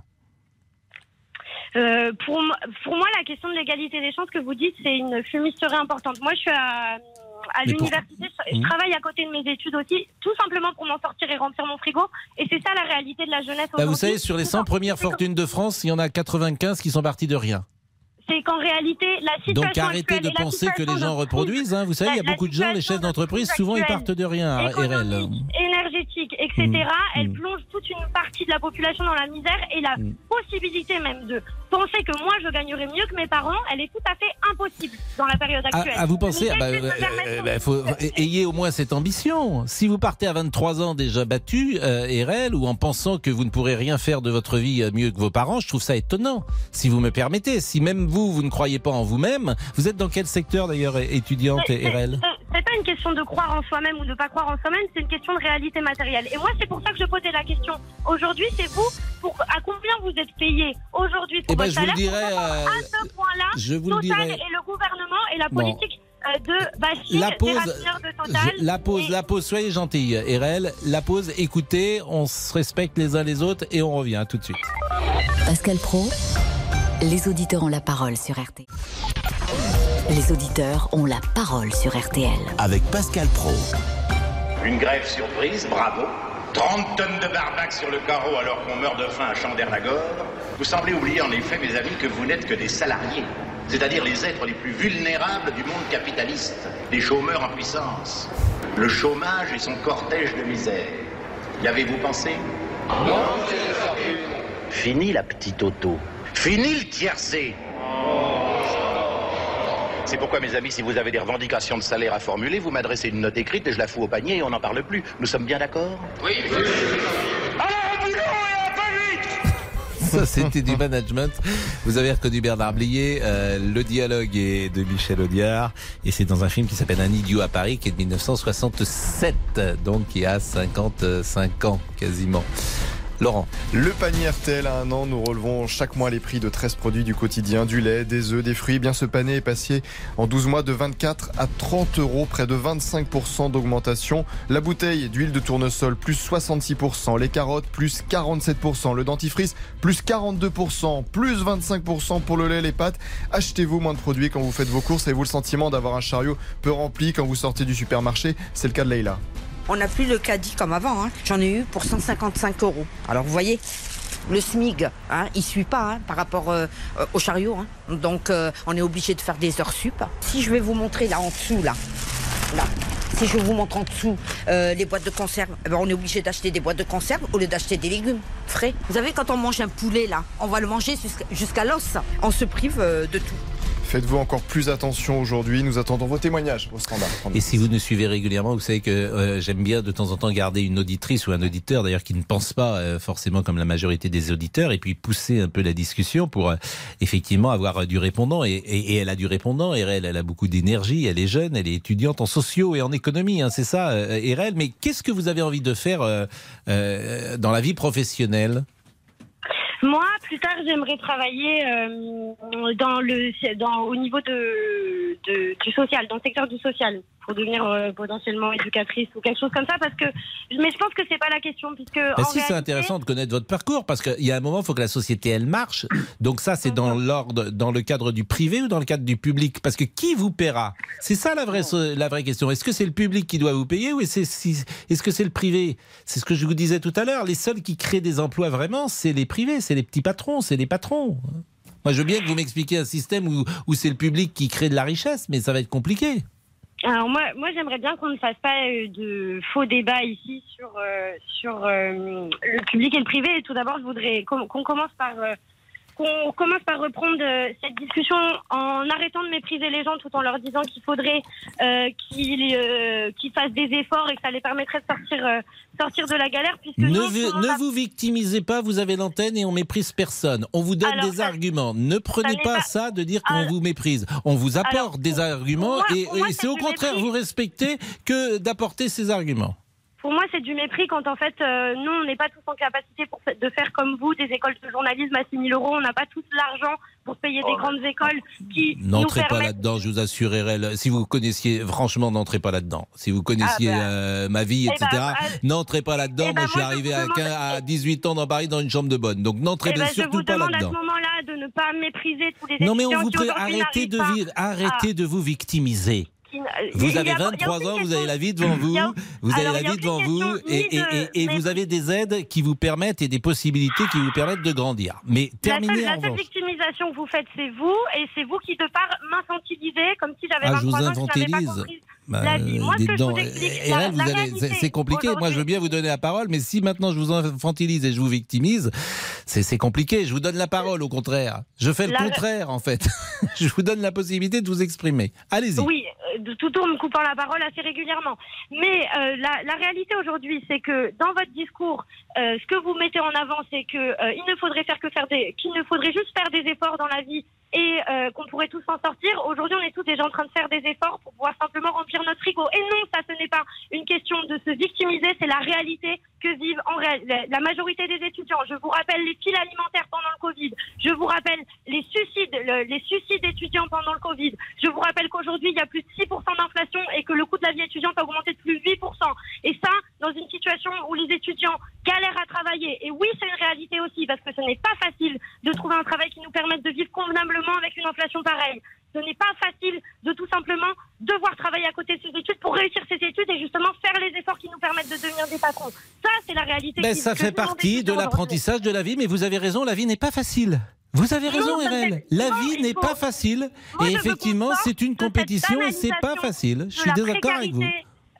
[SPEAKER 7] Euh, pour, pour moi, la question de l'égalité des chances que vous dites, c'est une fumisterie importante. Moi, je suis à, à l'université, je, je
[SPEAKER 3] Mhm.
[SPEAKER 7] travaille à côté de mes études aussi, tout simplement pour m'en sortir et remplir mon frigo. Et c'est ça la réalité de la jeunesse
[SPEAKER 3] Bah, vous savez, sur les 100 premières fortunes de France, il y en a 95 qui sont partis de rien.
[SPEAKER 7] C'est qu'en réalité, la situation
[SPEAKER 3] Donc arrêtez de penser que les gens reproduisent. hein. Vous savez, il y a beaucoup de gens, les chefs d'entreprise, souvent ils partent de rien, RL.
[SPEAKER 7] économique, énergétique, etc.,
[SPEAKER 3] Mm.
[SPEAKER 7] elle
[SPEAKER 3] Mm.
[SPEAKER 7] plonge toute une partie de la population dans la misère et la possibilité même de penser que moi je gagnerais mieux que mes parents, elle est tout à fait impossible dans la période
[SPEAKER 3] Ah,
[SPEAKER 7] actuelle.
[SPEAKER 3] ah, vous pensez,
[SPEAKER 7] Donc,
[SPEAKER 3] ah bah, euh, euh, bah, faut, ayez au moins cette ambition. Si vous partez à 23 ans déjà battu, euh, RL, ou en pensant que vous ne pourrez rien faire de votre vie euh, mieux que vos parents, je trouve ça étonnant. Si vous me permettez, si même vous, vous ne croyez pas en vous-même, vous êtes dans quel secteur d'ailleurs, étudiante,
[SPEAKER 7] C'est- c'est-
[SPEAKER 3] RL
[SPEAKER 7] c'est- pas une question de croire en soi-même ou de pas croire en soi-même, c'est une question de réalité matérielle. Et moi, c'est pour ça que je posais la question. Aujourd'hui, c'est vous, pour, à combien vous êtes payé aujourd'hui pour
[SPEAKER 3] Eh ben,
[SPEAKER 7] votre
[SPEAKER 3] je vous le dirai,
[SPEAKER 7] Pour comprendre
[SPEAKER 3] euh,
[SPEAKER 7] à ce point-là,
[SPEAKER 3] je vous le
[SPEAKER 7] Total
[SPEAKER 3] dirai.
[SPEAKER 7] et le gouvernement et la politique euh, de bashing
[SPEAKER 3] La pause,
[SPEAKER 7] de Total.
[SPEAKER 3] je- la pause, la pause, soyez gentille, RL. La pause, écoutez, on se respecte les uns les autres et on revient tout de suite.
[SPEAKER 2] Pascal Pro, les auditeurs ont la parole sur RTL. Les auditeurs ont la parole sur RTL.
[SPEAKER 1] Avec Pascal Pro.
[SPEAKER 15] Une grève surprise, bravo. 30 tonnes de barbac sur le carreau alors qu'on meurt de faim à Chandernagore. Vous semblez oublier en effet, mes amis, que vous n'êtes que des salariés, c'est-à-dire les êtres les plus vulnérables du monde capitaliste, les chômeurs en puissance. Le chômage et son cortège de misère. Y avez-vous pensé? Non, Fini la petite auto. Fini le tiercé. C'est pourquoi, mes amis, si vous avez des revendications de salaire à formuler, vous m'adressez une note écrite et je la fous au panier et on n'en parle plus. Nous sommes bien d'accord? Oui.
[SPEAKER 3] Ça, c'était du management. Vous avez reconnu Bernard Blier. euh, le dialogue est de Michel Audiard. Et c'est dans un film qui s'appelle Un idiot à Paris, qui est de 1967. Donc, il y a 55 ans, quasiment. Laurent.
[SPEAKER 10] Le panier RTL à un an, nous relevons chaque mois les prix de 13 produits du quotidien, du lait, des œufs, des fruits. Eh Bien ce panier est passé en 12 mois de 24 à 30 euros, près de 25% d'augmentation. La bouteille d'huile de tournesol plus 66%, les carottes plus 47%, le dentifrice plus 42%, plus 25% pour le lait, les pâtes. Achetez-vous moins de produits quand vous faites vos courses. Avez-vous le sentiment d'avoir un chariot peu rempli quand vous sortez du supermarché C'est le cas de Leïla.
[SPEAKER 16] On n'a plus le caddie comme avant. hein. J'en ai eu pour 155 euros. Alors vous voyez, le SMIG, hein, il suit pas hein, par rapport euh, euh, au chariot. hein. Donc euh, on est obligé de faire des heures sup. Si je vais vous montrer là en dessous, là. Si je vous montre en dessous les boîtes de conserve, eh ben, on est obligé d'acheter des boîtes de conserve au lieu d'acheter des légumes frais. Vous savez, quand on mange un poulet là, on va le manger jusqu'à- l'os. On se prive de tout.
[SPEAKER 10] Faites-vous encore plus attention aujourd'hui. Nous attendons vos témoignages au standard.
[SPEAKER 3] Et si vous nous suivez régulièrement, vous savez que euh, j'aime bien de temps en temps garder une auditrice ou un auditeur, d'ailleurs qui ne pense pas euh, forcément comme la majorité des auditeurs, et puis pousser un peu la discussion pour euh, effectivement avoir du répondant. Et, et- elle a du répondant. Et elle, a beaucoup d'énergie. Elle est jeune, elle est étudiante en sociaux et en économie. hein, c'est ça, Erel. Mais qu'est-ce que vous avez envie de faire dans la vie professionnelle?
[SPEAKER 7] Moi, plus tard, j'aimerais travailler euh, dans le, dans, au niveau de, de- du social, dans le secteur du social, pour devenir euh, potentiellement éducatrice ou quelque chose comme ça, parce que, mais je pense que c'est pas la question, puisque
[SPEAKER 3] Bah
[SPEAKER 7] en
[SPEAKER 3] si, c'est intéressant de connaître votre parcours parce qu'il y a un moment, il faut que la société elle marche. Donc ça, c'est dans l'ordre, dans le cadre du privé ou dans le cadre du public? Parce que qui vous paiera? C'est ça la vraie, la vraie question. Est-ce que c'est le public qui doit vous payer ou est-ce est-ce que c'est le privé? C'est ce que je vous disais tout à l'heure. Les seuls qui créent des emplois vraiment, c'est les privés, c'est les petits patrons, c'est les patrons. Moi, je veux bien que vous m'expliquiez un système où, où c'est le public qui crée de la richesse, mais ça va être compliqué.
[SPEAKER 7] Alors moi, moi j'aimerais bien qu'on ne fasse pas euh, de faux débats ici sur euh, sur euh, le public et le privé. Tout d'abord, je voudrais qu'on commence par qu'on commence par reprendre euh, cette discussion en arrêtant de mépriser les gens tout en leur disant qu'il faudrait euh, qu'ils euh, qu'ils fassent des efforts et que ça les permettrait de sortir euh, sortir de la galère puisque
[SPEAKER 3] Ne,
[SPEAKER 7] on
[SPEAKER 3] vous victimisez pas, vous avez l'antenne et on méprise personne. On vous donne
[SPEAKER 7] Alors,
[SPEAKER 3] des
[SPEAKER 7] ça-
[SPEAKER 3] arguments. Ne prenez pas,
[SPEAKER 7] pas-
[SPEAKER 3] ça de dire qu'on vous méprise. On vous apporte
[SPEAKER 7] Alors,
[SPEAKER 3] des arguments
[SPEAKER 7] moi-
[SPEAKER 3] et,
[SPEAKER 7] c'est
[SPEAKER 3] au contraire
[SPEAKER 7] mépris.
[SPEAKER 3] vous respecter que d'apporter ces arguments.
[SPEAKER 7] Pour moi, c'est du mépris quand en fait, euh, nous, on n'est pas tous en capacité pour, de faire comme vous, des écoles de journalisme à 6 000 euros. On n'a pas tous l'argent pour payer des grandes écoles qui
[SPEAKER 3] N'entrez pas là-dedans, je vous assure, RL. Si vous connaissiez, franchement, n'entrez pas là-dedans. Si vous connaissiez
[SPEAKER 7] Ah, bah.
[SPEAKER 3] euh, ma vie,
[SPEAKER 7] Eh
[SPEAKER 3] etc.,
[SPEAKER 7] euh,
[SPEAKER 3] n'entrez pas là-dedans.
[SPEAKER 7] eh
[SPEAKER 3] moi, je suis
[SPEAKER 7] je
[SPEAKER 3] arrivé
[SPEAKER 7] vous
[SPEAKER 3] à,
[SPEAKER 7] demande-
[SPEAKER 3] 15 à 18 ans dans Paris dans une chambre de bonne. Donc, n'entrez
[SPEAKER 7] Eh ben, je
[SPEAKER 3] surtout
[SPEAKER 7] vous
[SPEAKER 3] pas
[SPEAKER 7] demande à ce
[SPEAKER 3] là-dedans.
[SPEAKER 7] moment-là de ne pas mépriser tous les
[SPEAKER 3] Non, mais on vous
[SPEAKER 7] aujourd'hui
[SPEAKER 3] arrêtez de,
[SPEAKER 7] pas
[SPEAKER 3] arrêtez de vous victimiser.
[SPEAKER 7] Euh,
[SPEAKER 3] Vous
[SPEAKER 7] il
[SPEAKER 3] avez
[SPEAKER 7] il y a
[SPEAKER 3] 23
[SPEAKER 7] aucune
[SPEAKER 3] ans, vous avez la vie devant vous, vous avez la vie devant vous, et, vous avez des aides qui vous permettent et des possibilités qui vous permettent de grandir. Mais
[SPEAKER 7] La seule,
[SPEAKER 3] terminez
[SPEAKER 7] la seule
[SPEAKER 3] revanche.
[SPEAKER 7] victimisation que vous faites, c'est vous, et c'est vous qui, de part, m'infantilisez, comme si j'avais
[SPEAKER 3] Ah, je
[SPEAKER 7] 23
[SPEAKER 3] vous
[SPEAKER 7] ans et que je n'avais pas
[SPEAKER 3] infantilise.
[SPEAKER 7] compris
[SPEAKER 3] Bah,
[SPEAKER 7] la vie. Moi, ce
[SPEAKER 3] dites
[SPEAKER 7] que je vous
[SPEAKER 3] donc,
[SPEAKER 7] explique, la-
[SPEAKER 3] vous
[SPEAKER 7] la
[SPEAKER 3] allez- c'est compliqué. Moi, je veux bien vous donner la parole, mais si maintenant je vous infantilise et je vous victimise, c'est compliqué. Je vous donne la parole, au contraire. Je fais le
[SPEAKER 7] La-
[SPEAKER 3] contraire, en fait. <laughs> je vous donne la possibilité de vous exprimer. Allez-y.
[SPEAKER 7] Oui, euh, tout en me coupant la parole assez régulièrement. Mais euh, la, la réalité aujourd'hui, c'est que dans votre discours, euh, ce que vous mettez en avant, c'est que euh, il ne faudrait faire que faire des, qu'il ne faudrait juste faire des efforts dans la vie et euh, qu'on pourrait tous s'en sortir. Aujourd'hui, on est tous déjà en train de faire des efforts pour pouvoir simplement remplir notre frigo. Et non, ça, ce n'est pas une question de se victimiser, c'est la réalité que vivent en réa- la- majorité des étudiants. Je vous rappelle les files alimentaires pendant le Covid. Je vous rappelle les suicides, le- les suicides étudiants pendant le Covid. Je vous rappelle qu'aujourd'hui, il y a plus de 6% d'inflation et que le coût de la vie étudiante a augmenté de plus de 8%. Et ça, dans une situation où les étudiants galèrent à travailler. Et oui, c'est une réalité aussi, parce que ce n'est pas facile de trouver un travail qui nous permette de vivre convenablement avec une inflation pareille. Ce n'est pas facile de tout simplement devoir travailler à côté de ses études pour réussir ses études et justement faire les efforts qui nous permettent de devenir des patrons. Ça, c'est la réalité.
[SPEAKER 3] Ben, ça fait partie de l'apprentissage de la vie, mais vous avez raison, la vie n'est pas facile. Vous avez raison,
[SPEAKER 7] fait-
[SPEAKER 3] La vie n'est pas facile.
[SPEAKER 7] Moi,
[SPEAKER 3] et effectivement, c'est une compétition et c'est pas facile. Je suis désaccord avec vous.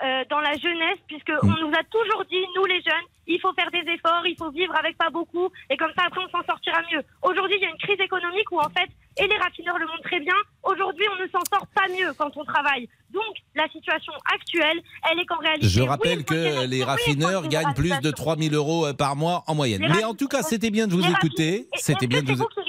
[SPEAKER 7] Euh, dans la jeunesse, puisque
[SPEAKER 3] Mm.
[SPEAKER 7] on nous a toujours dit, nous les jeunes, il faut faire des efforts, il faut vivre avec pas beaucoup, et comme ça après on s'en sortira mieux. Aujourd'hui, il y a une crise économique où en fait, et les raffineurs le montrent très bien, aujourd'hui on ne s'en sort pas mieux quand on travaille. Donc la situation actuelle, elle est qu'en réalité...
[SPEAKER 3] Je rappelle que les raffineurs gagnent plus de
[SPEAKER 7] généralisation.
[SPEAKER 3] 3000 euros euh, par mois en moyenne.
[SPEAKER 7] Les
[SPEAKER 3] Mais en tout cas, c'était bien de vous écouter. C'était bien de vous
[SPEAKER 7] vous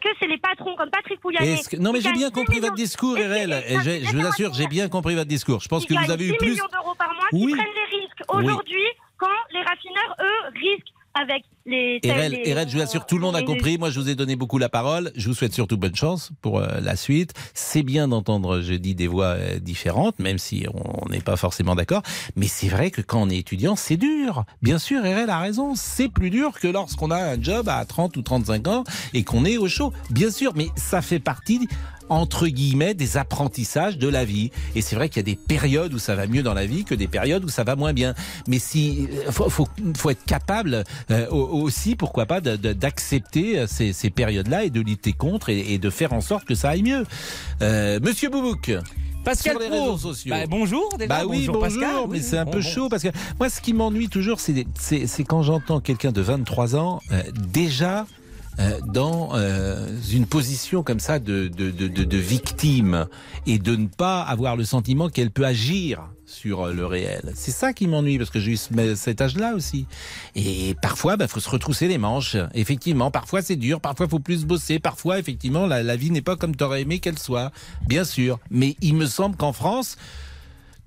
[SPEAKER 7] Est-ce que c'est les patrons comme Patrick Pouyanné
[SPEAKER 3] que- Non, mais j'ai bien
[SPEAKER 7] 10
[SPEAKER 3] compris votre discours, RL. je vous assure, j'ai bien compris votre discours. Je pense que vous avez eu
[SPEAKER 7] 10
[SPEAKER 3] plus.
[SPEAKER 7] millions d'euros par mois, qui prennent les risques aujourd'hui quand les raffineurs, eux, risquent avec les.
[SPEAKER 3] Erel,
[SPEAKER 7] les-
[SPEAKER 3] Erel, je vous assure, tout le monde a compris. Moi, je vous ai donné beaucoup la parole. Je vous souhaite surtout bonne chance pour euh, la suite. C'est bien d'entendre, je dis, des voix euh, différentes, même si on n'est pas forcément d'accord. Mais c'est vrai que quand on est étudiant, c'est dur. Bien sûr, Erel a raison. C'est plus dur que lorsqu'on a un job à 30 ou 35 ans et qu'on est au chaud. Bien sûr, mais ça fait partie entre guillemets des apprentissages de la vie et c'est vrai qu'il y a des périodes où ça va mieux dans la vie que des périodes où ça va moins bien mais si euh, faut, faut, faut être capable euh, au- aussi pourquoi pas d'accepter euh, ces, ces périodes là et de lutter contre et, et de faire en sorte que ça aille mieux euh, Monsieur Boubouk
[SPEAKER 17] Pascal
[SPEAKER 3] sur les
[SPEAKER 17] Pro.
[SPEAKER 3] réseaux sociaux.
[SPEAKER 17] Bah, bonjour déjà.
[SPEAKER 3] Bah oui, bonjour,
[SPEAKER 17] Pascal.
[SPEAKER 3] mais
[SPEAKER 17] Oui,
[SPEAKER 3] c'est un
[SPEAKER 17] bon,
[SPEAKER 3] peu
[SPEAKER 17] bon.
[SPEAKER 3] chaud parce que moi, ce qui m'ennuie toujours, c'est quand j'entends quelqu'un de 23 ans euh, déjà dans euh, une position comme ça de, de, de victime et de ne pas avoir le sentiment qu'elle peut agir sur euh, le réel. C'est ça qui m'ennuie parce que j'ai eu ce- cet âge-là aussi. Et parfois, il faut se retrousser les manches. Effectivement, parfois c'est dur, parfois faut plus bosser, parfois effectivement la, la vie n'est pas comme tu aurais aimé qu'elle soit, bien sûr. Mais il me semble qu'en France,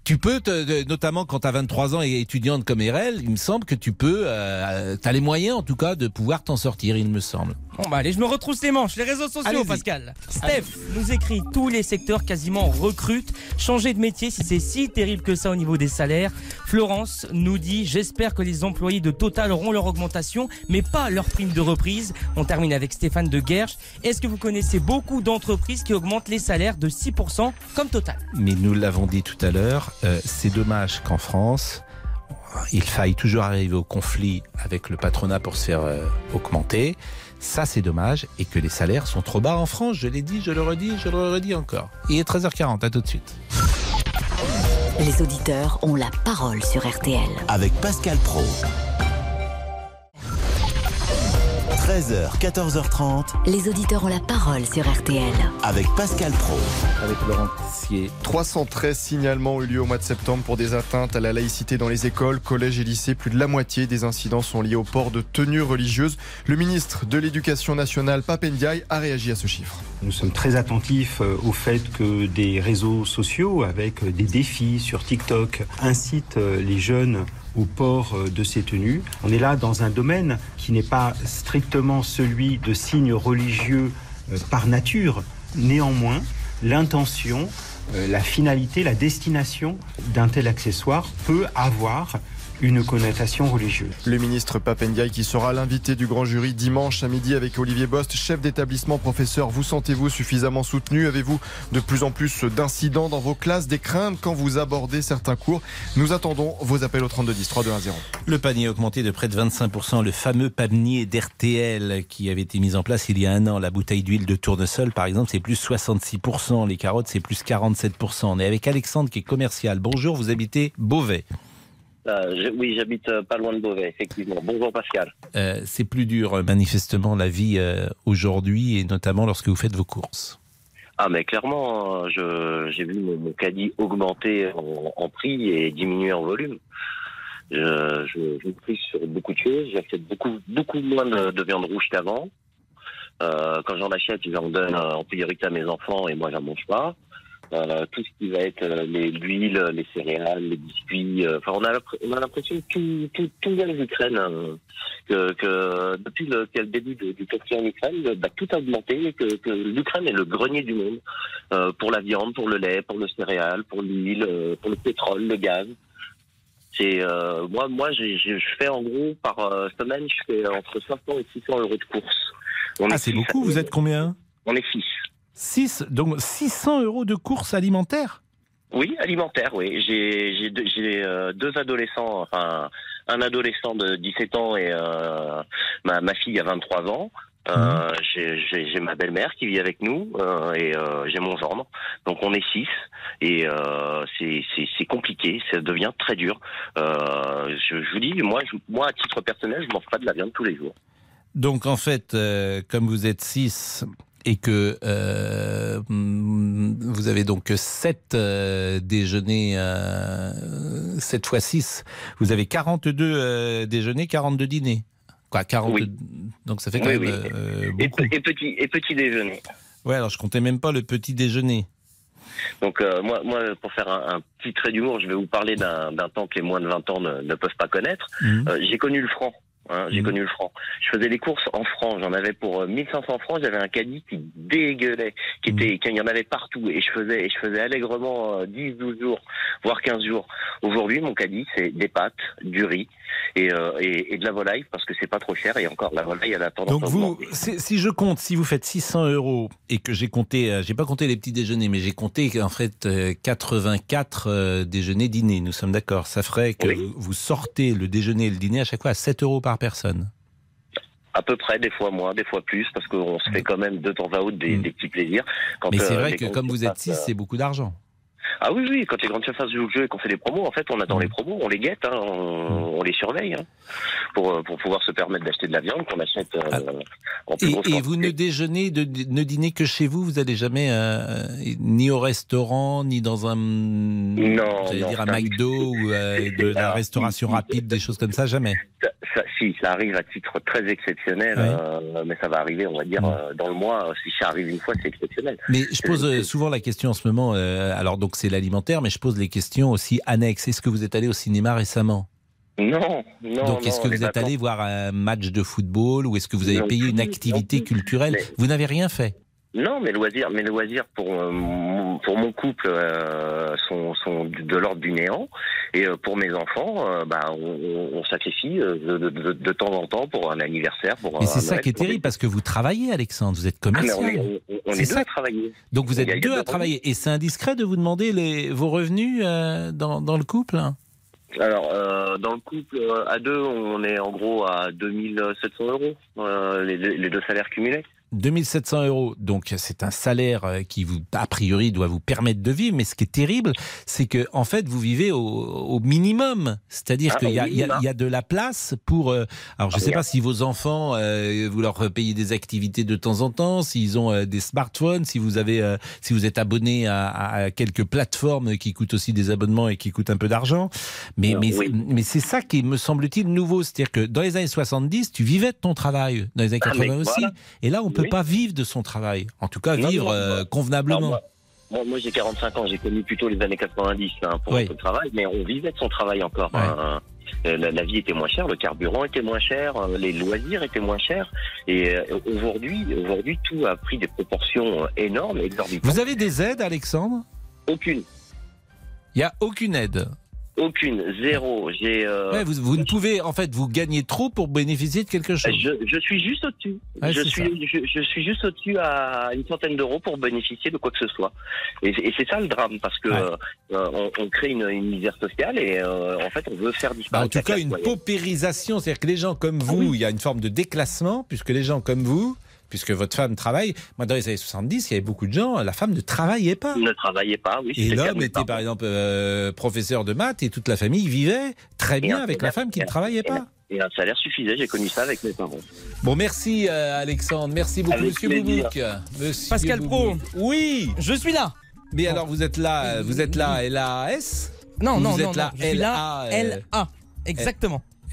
[SPEAKER 3] tu peux, te- notamment quand tu as 23 ans et étudiante comme Erel, il me semble que tu peux, euh, tu as les moyens en tout cas de pouvoir t'en sortir, il me semble.
[SPEAKER 17] Bon bah allez, je me retrousse les manches. Les réseaux sociaux,
[SPEAKER 3] Allez-y.
[SPEAKER 17] Pascal. Steph nous écrit tous les secteurs quasiment recrutent. Changer de métier si c'est si terrible que ça au niveau des salaires. Florence nous dit j'espère que les employés de Total auront leur augmentation, mais pas leur prime de reprise. On termine avec Stéphane de Guerche. Est-ce que vous connaissez beaucoup d'entreprises qui augmentent les salaires de 6% comme Total?
[SPEAKER 3] Mais nous l'avons dit tout à l'heure, euh, c'est dommage qu'en France, il faille toujours arriver au conflit avec le patronat pour se faire euh, augmenter. Ça, c'est dommage et que les salaires sont trop bas en France. Je l'ai dit, je le redis, je le redis encore. Il est 13h40, à tout de suite.
[SPEAKER 2] Les auditeurs ont la parole sur RTL.
[SPEAKER 1] Avec Pascal Pro. 13h, 14h30.
[SPEAKER 2] Les auditeurs ont la parole sur RTL.
[SPEAKER 1] Avec Pascal Pro.
[SPEAKER 3] Avec Laurent Tissier.
[SPEAKER 10] 313 signalements ont eu lieu au mois de septembre pour des atteintes à la laïcité dans les écoles, collèges et lycées. Plus de la moitié des incidents sont liés au port de tenues religieuses. Le ministre de l'Éducation nationale, Papendiaï, a réagi à ce chiffre.
[SPEAKER 18] Nous sommes très attentifs euh, au fait que des réseaux sociaux, avec euh, des défis sur TikTok, incitent euh, les jeunes au port euh, de ces tenues. On est là dans un domaine qui n'est pas strictement celui de signes religieux euh, par nature. Néanmoins, l'intention, euh, la finalité, la destination d'un tel accessoire peut avoir une connotation religieuse.
[SPEAKER 10] Le ministre Papendiaï qui sera l'invité du grand jury dimanche à midi avec Olivier Bost, chef d'établissement, professeur. Vous sentez-vous suffisamment soutenu? Avez-vous de plus en plus d'incidents dans vos classes, des craintes quand vous abordez certains cours? Nous attendons vos appels au 3210 3210.
[SPEAKER 3] Le panier a augmenté de près de 25%. Le fameux panier d'RTL qui avait été mis en place il y a un an. La bouteille d'huile de tournesol, par exemple, c'est plus 66%. Les carottes, c'est plus 47%. On est avec Alexandre qui est commercial. Bonjour, vous habitez Beauvais.
[SPEAKER 19] Euh, je- oui, j'habite euh, pas loin de Beauvais, effectivement. Bonjour Pascal.
[SPEAKER 3] Euh, c'est plus dur, manifestement, la vie aujourd'hui et notamment lorsque vous faites vos courses.
[SPEAKER 19] Ah, mais clairement, j'ai vu mon, mon caddie augmenter en, en prix et diminuer en volume. Je, je, je me prie sur beaucoup de choses. J'achète beaucoup, beaucoup moins de, de viande rouge qu'avant. Quand j'en achète, j'en donne en priorité à mes enfants et moi, j'en mange pas. Euh, tout ce qui va être euh, les l'huile, les céréales, les biscuits. euh, Enfin, on a l'impr- on a l'impression que tout, tout, tout vient d'Ukraine. hein. que, que depuis le, début de- du conflit en Ukraine, bah, tout a augmenté. Que, que l'Ukraine est le grenier du monde euh, pour la viande, pour le lait, pour le céréal, pour l'huile, pour le pétrole, le gaz. C'est euh, moi, moi, je fais en gros par semaine, je fais entre 500 et 600 euros de courses.
[SPEAKER 3] Ah,
[SPEAKER 19] est
[SPEAKER 3] c'est
[SPEAKER 19] six
[SPEAKER 3] beaucoup. Vous êtes combien?
[SPEAKER 19] On est 6.
[SPEAKER 3] 6, donc 600 euros de courses alimentaires
[SPEAKER 19] Oui, alimentaire, oui. J'ai deux, euh, deux adolescents, enfin un adolescent de 17 ans et euh, ma, ma fille a 23 ans. Euh, j'ai- J'ai ma belle-mère qui vit avec nous euh, et j'ai mon gendre. Donc on est six et c'est compliqué, ça devient très dur. Je, je vous dis, moi, je- moi à titre personnel, je mange pas de la viande tous les jours.
[SPEAKER 3] Donc en fait, comme vous êtes 6 et que euh, vous avez donc 7 déjeuners, euh, 7 fois 6, vous avez 42 euh, déjeuners, 42 dîners. Quoi, 42 Donc ça fait quand
[SPEAKER 19] Oui,
[SPEAKER 3] même
[SPEAKER 19] oui.
[SPEAKER 3] euh,
[SPEAKER 19] Et,
[SPEAKER 3] beaucoup.
[SPEAKER 19] et petit et petit déjeuner.
[SPEAKER 3] Ouais, alors je comptais même pas le petit déjeuner.
[SPEAKER 19] Donc euh, moi, moi, pour faire un, un petit trait d'humour, je vais vous parler d'un temps que les moins de 20 ans ne, ne peuvent pas connaître.
[SPEAKER 3] Mhm.
[SPEAKER 19] Euh, J'ai connu le franc. Hein, j'ai
[SPEAKER 3] Mhm.
[SPEAKER 19] connu le franc. Je faisais les courses en francs, j'en avais pour euh, 1500 francs, j'avais un caddie qui dégueulait, qui était, qu'il y en avait partout, et je faisais, et je faisais allègrement euh, 10, 12 jours, voire 15 jours. Aujourd'hui, mon caddie, c'est des pâtes, du riz, et, euh, et, et de la volaille, parce que c'est pas trop cher, et encore, la volaille, elle a tendance
[SPEAKER 3] Donc
[SPEAKER 19] à
[SPEAKER 3] vous, si je compte, si vous faites 600 euros et que j'ai compté, euh, j'ai pas compté les petits déjeuners, mais j'ai compté en fait euh, 84 euh, déjeuners dîners. Nous sommes d'accord. Ça ferait que vous, vous sortez le déjeuner et le dîner à chaque fois à 7 euros par personne.
[SPEAKER 19] À peu près, des fois moins, des fois plus, parce qu'on se fait quand même de temps à autre des, des petits plaisirs. Quand,
[SPEAKER 3] Mm. Mais c'est
[SPEAKER 19] euh,
[SPEAKER 3] vrai que comme vous êtes
[SPEAKER 19] surfaces,
[SPEAKER 3] 6,
[SPEAKER 19] euh,
[SPEAKER 3] c'est beaucoup d'argent.
[SPEAKER 19] Ah oui, oui, quand les grandes surfaces jouent le jeu et qu'on fait des promos, en fait, on attend les promos, on les guette, hein, on, on les surveille, hein, pour, euh, pour pouvoir se permettre d'acheter de la viande qu'on achète euh, en plus
[SPEAKER 3] Et,
[SPEAKER 19] grosse
[SPEAKER 3] et vous ne déjeunez, de, ne dînez que chez vous Vous n'allez jamais euh, ni au restaurant, ni dans un,
[SPEAKER 19] Non,
[SPEAKER 3] j'allais dire un McDo ou euh, de la <laughs> restauration rapide, des choses comme ça, jamais.
[SPEAKER 19] Ça, si, ça arrive à titre très exceptionnel,
[SPEAKER 3] Ouais.
[SPEAKER 19] euh, mais ça va arriver, on va dire, euh, dans le mois. euh, Si ça arrive une fois, c'est exceptionnel.
[SPEAKER 3] Mais je pose souvent la question en ce moment, euh, alors donc c'est l'alimentaire, mais je pose les questions aussi annexes. Est-ce que vous êtes allé au cinéma récemment?
[SPEAKER 19] Non, non.
[SPEAKER 3] Donc est-ce que vous êtes allé voir un match de football ou est-ce que vous avez
[SPEAKER 19] Non
[SPEAKER 3] payé une activité culturelle?
[SPEAKER 19] Mais-
[SPEAKER 3] Vous n'avez rien fait?
[SPEAKER 19] Non, mes loisirs, mes loisirs pour euh, pour mon couple euh, sont, sont de l'ordre du néant, et euh, pour mes enfants, euh, bah, on, on- sacrifie euh, de, de- de- de temps en temps pour un anniversaire, pour
[SPEAKER 3] Mais c'est ça qui est terrible parce que vous travaillez, Alexandre, vous êtes
[SPEAKER 19] Ah,
[SPEAKER 3] commercial.
[SPEAKER 19] on est, on- on
[SPEAKER 3] C'est
[SPEAKER 19] est deux
[SPEAKER 3] ça.
[SPEAKER 19] à travailler.
[SPEAKER 3] Donc vous êtes deux à travailler et c'est indiscret de vous demander les, vos revenus euh, dans, dans le couple?
[SPEAKER 19] Alors, euh, dans le couple euh, à deux, on est en gros à 2700 euros, euh, les, les deux salaires cumulés.
[SPEAKER 3] 2700 euros, donc c'est un salaire euh, qui vous, a priori, doit vous permettre de vivre. Mais ce qui est terrible, c'est que en fait, vous vivez au, au minimum. C'est-à-dire
[SPEAKER 19] Ah,
[SPEAKER 3] qu'il y, y y a de la place pour. euh, alors, je
[SPEAKER 19] Ah,
[SPEAKER 3] ne sais
[SPEAKER 19] oui.
[SPEAKER 3] pas si vos enfants, euh, vous leur payez des activités de temps en temps, s'ils ont euh, des smartphones, si vous avez, euh, si vous êtes abonné à, à- quelques plateformes qui coûtent aussi des abonnements et qui coûtent un peu d'argent. Mais, mais, mais c'est ça qui me semble-t-il nouveau. C'est-à-dire que dans les années 70, tu vivais de ton travail. Dans les années
[SPEAKER 19] Ah,
[SPEAKER 3] 80
[SPEAKER 19] mais
[SPEAKER 3] aussi.
[SPEAKER 19] voilà.
[SPEAKER 3] Et là, on peut
[SPEAKER 19] Oui.
[SPEAKER 3] pas vivre de son travail. En tout cas,
[SPEAKER 19] Non,
[SPEAKER 3] vivre
[SPEAKER 19] non,
[SPEAKER 3] euh, convenablement.
[SPEAKER 19] Moi, j'ai 45 ans, j'ai connu plutôt les années 90 hein, pour
[SPEAKER 3] Oui.
[SPEAKER 19] le travail, mais on vivait de son travail encore. hein. Euh, La, la vie était moins chère, le carburant était moins cher, euh, les loisirs étaient moins chers. Et euh, aujourd'hui, aujourd'hui, tout a pris des proportions énormes, exorbitantes.
[SPEAKER 3] Vous avez des aides, Alexandre?
[SPEAKER 19] Aucune.
[SPEAKER 3] Il n'y a aucune aide.
[SPEAKER 19] Aucune, zéro. J'ai. euh,
[SPEAKER 3] Ouais, vous, vous ne pouvez, en fait, vous gagnez trop pour bénéficier de quelque chose.
[SPEAKER 19] Je, je suis juste au-dessus.
[SPEAKER 3] Ouais,
[SPEAKER 19] je, suis, je, je suis juste au-dessus à une centaine d'euros pour bénéficier de quoi que ce soit. Et, et c'est ça le drame, parce que euh, on, on crée une, une misère sociale et euh, en fait on veut faire
[SPEAKER 3] Bah,
[SPEAKER 19] disparaître.
[SPEAKER 3] en tout cas, une paupérisation, c'est-à-dire que les gens comme
[SPEAKER 19] Ah
[SPEAKER 3] vous, il y a une forme de déclassement, puisque les gens comme vous, puisque votre femme travaille, moi dans les années 70, il y avait beaucoup de gens, la femme ne travaillait pas.
[SPEAKER 19] Ne travaillait pas, oui.
[SPEAKER 3] Et l'homme était par exemple euh, professeur de maths et toute la famille vivait très
[SPEAKER 19] Et
[SPEAKER 3] bien avec la femme qui ne travaillait pas.
[SPEAKER 19] Et un salaire suffisait, j'ai connu ça avec mes parents.
[SPEAKER 3] Bon, merci euh, Alexandre, merci beaucoup,
[SPEAKER 19] Avec
[SPEAKER 3] Monsieur. Boubouk. Monsieur
[SPEAKER 17] Pascal Pro.
[SPEAKER 3] Oui.
[SPEAKER 17] Je suis là.
[SPEAKER 3] Mais alors, vous êtes là, euh, vous êtes là, LAS
[SPEAKER 17] Non,
[SPEAKER 3] Ou
[SPEAKER 17] non,
[SPEAKER 3] vous
[SPEAKER 17] non,
[SPEAKER 3] êtes là,
[SPEAKER 17] non, je suis là,
[SPEAKER 3] LA, euh,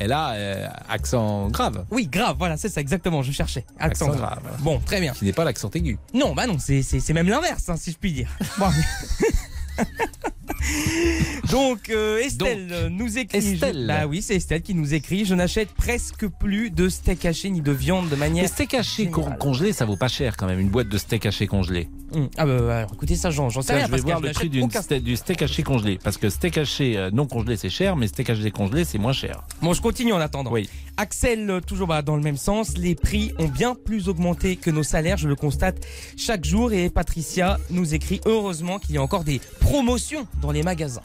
[SPEAKER 17] Exactement.
[SPEAKER 3] LA, euh, accent grave.
[SPEAKER 17] Oui, grave, voilà, c'est ça, exactement, je cherchais. Accent,
[SPEAKER 3] Accent
[SPEAKER 17] grave. Bon, très bien.
[SPEAKER 3] Qui n'est pas l'accent aigu.
[SPEAKER 17] Non, bah non, c'est c'est- c'est même l'inverse, hein, si je puis dire. Bon. <laughs> <laughs> Donc, euh, Estelle nous écrit.
[SPEAKER 3] Estelle.
[SPEAKER 17] je- bah oui, c'est Estelle qui nous écrit. Je n'achète presque plus de steak haché ni de viande de manière.
[SPEAKER 3] Les steaks hachés con- congelés, ça vaut pas cher quand même, une boîte de steak haché congelé.
[SPEAKER 17] Hum, Ah bah, bah, alors, écoutez ça, j'en j'en sais
[SPEAKER 3] Ça,
[SPEAKER 17] rien
[SPEAKER 3] je vais
[SPEAKER 17] parce
[SPEAKER 3] voir le prix d'une
[SPEAKER 17] aucun
[SPEAKER 3] ste- du steak haché congelé. Parce que steak haché euh, non congelé, c'est cher, mais steak haché congelé, c'est moins cher.
[SPEAKER 17] Bon, je continue en attendant. Axel, euh, toujours bah, dans le même sens, les prix ont bien plus augmenté que nos salaires, je le constate chaque jour. Et Patricia nous écrit heureusement qu'il y a encore des promotions dans les magasins.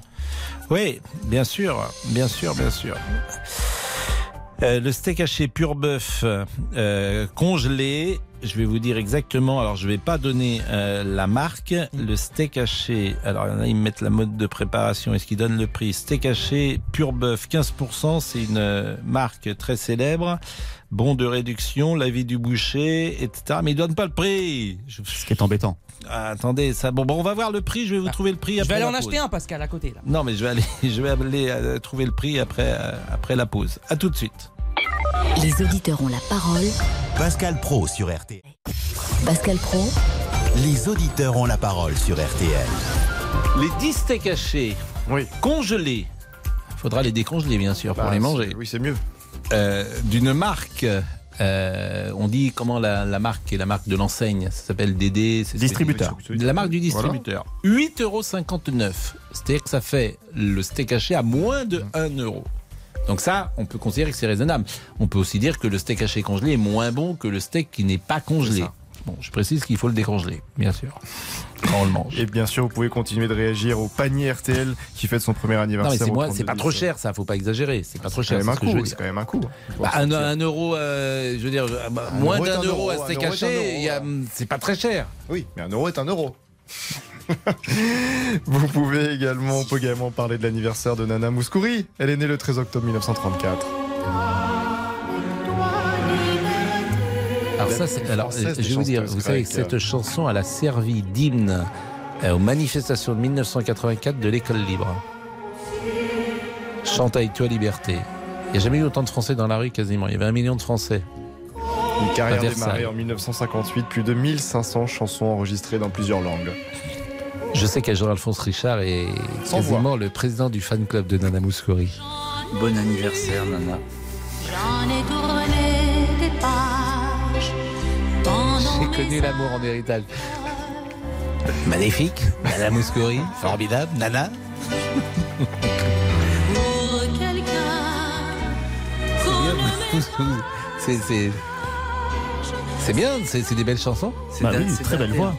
[SPEAKER 3] Oui, bien sûr, bien sûr, bien sûr. Euh, le steak haché pur bœuf euh, congelé, je vais vous dire exactement, alors je vais pas donner euh, la marque, le steak haché, alors il y en a, ils me mettent la mode de préparation, est-ce qu'ils donnent le prix? Steak haché pur bœuf 15%, c'est une marque très célèbre, bon de réduction, l'avis du boucher, etc. Mais ils donnent pas le prix Ce
[SPEAKER 20] qui est embêtant.
[SPEAKER 3] Ah, attendez, ça, bon, bon, on va voir le prix, je vais vous trouver le prix
[SPEAKER 17] Je
[SPEAKER 3] après
[SPEAKER 17] vais aller
[SPEAKER 3] la
[SPEAKER 17] en
[SPEAKER 3] pause.
[SPEAKER 17] acheter un, Pascal, à côté. Là.
[SPEAKER 3] Non, mais je vais aller, <laughs> je vais aller euh, trouver le prix après, euh, après la pause. À tout de suite.
[SPEAKER 2] Les auditeurs ont la parole.
[SPEAKER 1] Pascal Pro sur RTL.
[SPEAKER 2] Pascal Pro,
[SPEAKER 1] Les auditeurs ont la parole sur RTL.
[SPEAKER 3] Les 10 steaks hachés, congelés. Il faudra les décongeler, bien sûr, pour
[SPEAKER 10] Bah,
[SPEAKER 3] les manger.
[SPEAKER 10] Oui, c'est mieux.
[SPEAKER 3] euh, d'une marque. Euh, on dit comment la, la marque est la marque de l'enseigne. Ça s'appelle DD. c'est-
[SPEAKER 20] Distributeur.
[SPEAKER 3] La marque du distributeur. 8,59 euros. C'est-à-dire que ça fait le steak haché à moins de 1 euro. Donc ça, on peut considérer que c'est raisonnable. On peut aussi dire que le steak haché congelé est moins bon que le steak qui n'est pas congelé. Bon, je précise qu'il faut le décongeler, bien sûr, quand on le mange.
[SPEAKER 10] Et bien sûr, vous pouvez continuer de réagir au panier RTL qui fête son premier
[SPEAKER 3] Non,
[SPEAKER 10] anniversaire.
[SPEAKER 3] mais c'est
[SPEAKER 10] au
[SPEAKER 3] moi,
[SPEAKER 10] 32
[SPEAKER 3] c'est pas trop
[SPEAKER 10] 10.
[SPEAKER 3] cher, ça. Faut pas exagérer. C'est pas trop
[SPEAKER 10] C'est
[SPEAKER 3] cher.
[SPEAKER 10] quand même
[SPEAKER 3] c'est
[SPEAKER 10] un quand même un coup.
[SPEAKER 3] Bah, un, un euro, euh, je veux dire, euh, bah, moins d'un
[SPEAKER 10] un
[SPEAKER 3] euro
[SPEAKER 10] euro,
[SPEAKER 3] à il y a- c'est pas très cher.
[SPEAKER 10] Oui, mais un euro est un euro. <laughs> Vous pouvez également, on peut également parler de l'anniversaire de Nana Mouskouri. Elle est née le 13 octobre 1934.
[SPEAKER 3] Alors ça, c'est, alors,
[SPEAKER 10] française
[SPEAKER 3] euh, je vais vous dire, vous savez que cette chanson, elle a servi d'hymne euh, aux manifestations de 1984 de l'école libre. Chante avec toi liberté. Il n'y a jamais eu autant de Français dans la rue quasiment. Il y avait un million de Français.
[SPEAKER 10] Une carrière démarrée en 1958, plus de 1500 chansons enregistrées dans plusieurs langues.
[SPEAKER 3] Je sais qu'à Jean-Alphonse Richard est
[SPEAKER 10] Sans
[SPEAKER 3] quasiment le président du fan club de Nana Mouskouri.
[SPEAKER 21] Bon anniversaire, Nana.
[SPEAKER 22] J'en ai tourné
[SPEAKER 3] J'ai connu l'amour en héritage. Magnifique, Nana Mouskouri, formidable, Nana.
[SPEAKER 22] pour quelqu'un <laughs>
[SPEAKER 3] C'est c'est c'est bien, c'est c'est des belles chansons.
[SPEAKER 20] Bah oui, très belle voix.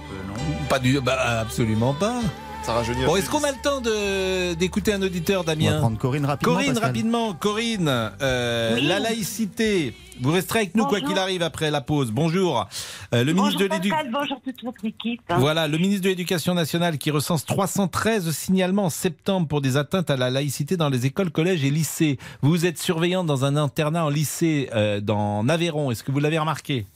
[SPEAKER 3] Pas du, bah absolument pas.
[SPEAKER 10] Ça rajeunit.
[SPEAKER 3] Bon, est-ce qu'on a le temps de d'écouter un auditeur,
[SPEAKER 20] On va
[SPEAKER 3] Damien
[SPEAKER 20] prendre Corinne rapidement.
[SPEAKER 3] Corinne,
[SPEAKER 20] Pascal.
[SPEAKER 3] rapidement, Corinne, euh,
[SPEAKER 22] Oui.
[SPEAKER 3] la laïcité. Vous resterez avec nous quoi qu'il arrive après la pause. Bonjour. Euh, le ministre de
[SPEAKER 22] bonjour toute votre équipe.
[SPEAKER 3] Voilà, le ministre de l'Éducation nationale qui recense 313 signalements en septembre pour des atteintes à la laïcité dans les écoles, collèges et lycées. Vous êtes surveillante dans un internat en lycée euh, dans Aveyron. Est-ce que vous l'avez remarqué?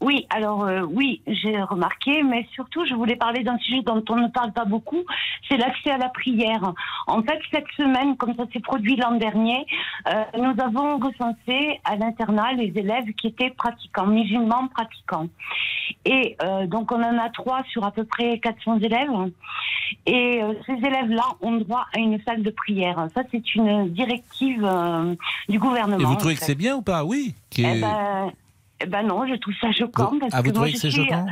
[SPEAKER 22] Oui, alors euh, oui, j'ai remarqué, mais surtout je voulais parler d'un sujet dont on ne parle pas beaucoup, c'est l'accès à la prière. En fait, cette semaine, comme ça s'est produit l'an dernier, euh, nous avons recensé à l'internat les élèves qui étaient pratiquants, musulmans pratiquants. Et euh, donc on en a trois sur à peu près 400 élèves. Et euh, ces élèves-là ont droit à une salle de prière. Ça, c'est une directive euh, du gouvernement.
[SPEAKER 3] Et vous
[SPEAKER 22] en
[SPEAKER 3] trouvez que c'est bien ou pas? Oui. qui est-
[SPEAKER 22] Eh ben, ben non, je trouve ça choquant.
[SPEAKER 3] Vous-
[SPEAKER 22] parce
[SPEAKER 3] ah, vous
[SPEAKER 22] que
[SPEAKER 3] trouvez
[SPEAKER 22] je
[SPEAKER 3] que c'est
[SPEAKER 22] suis-
[SPEAKER 3] choquant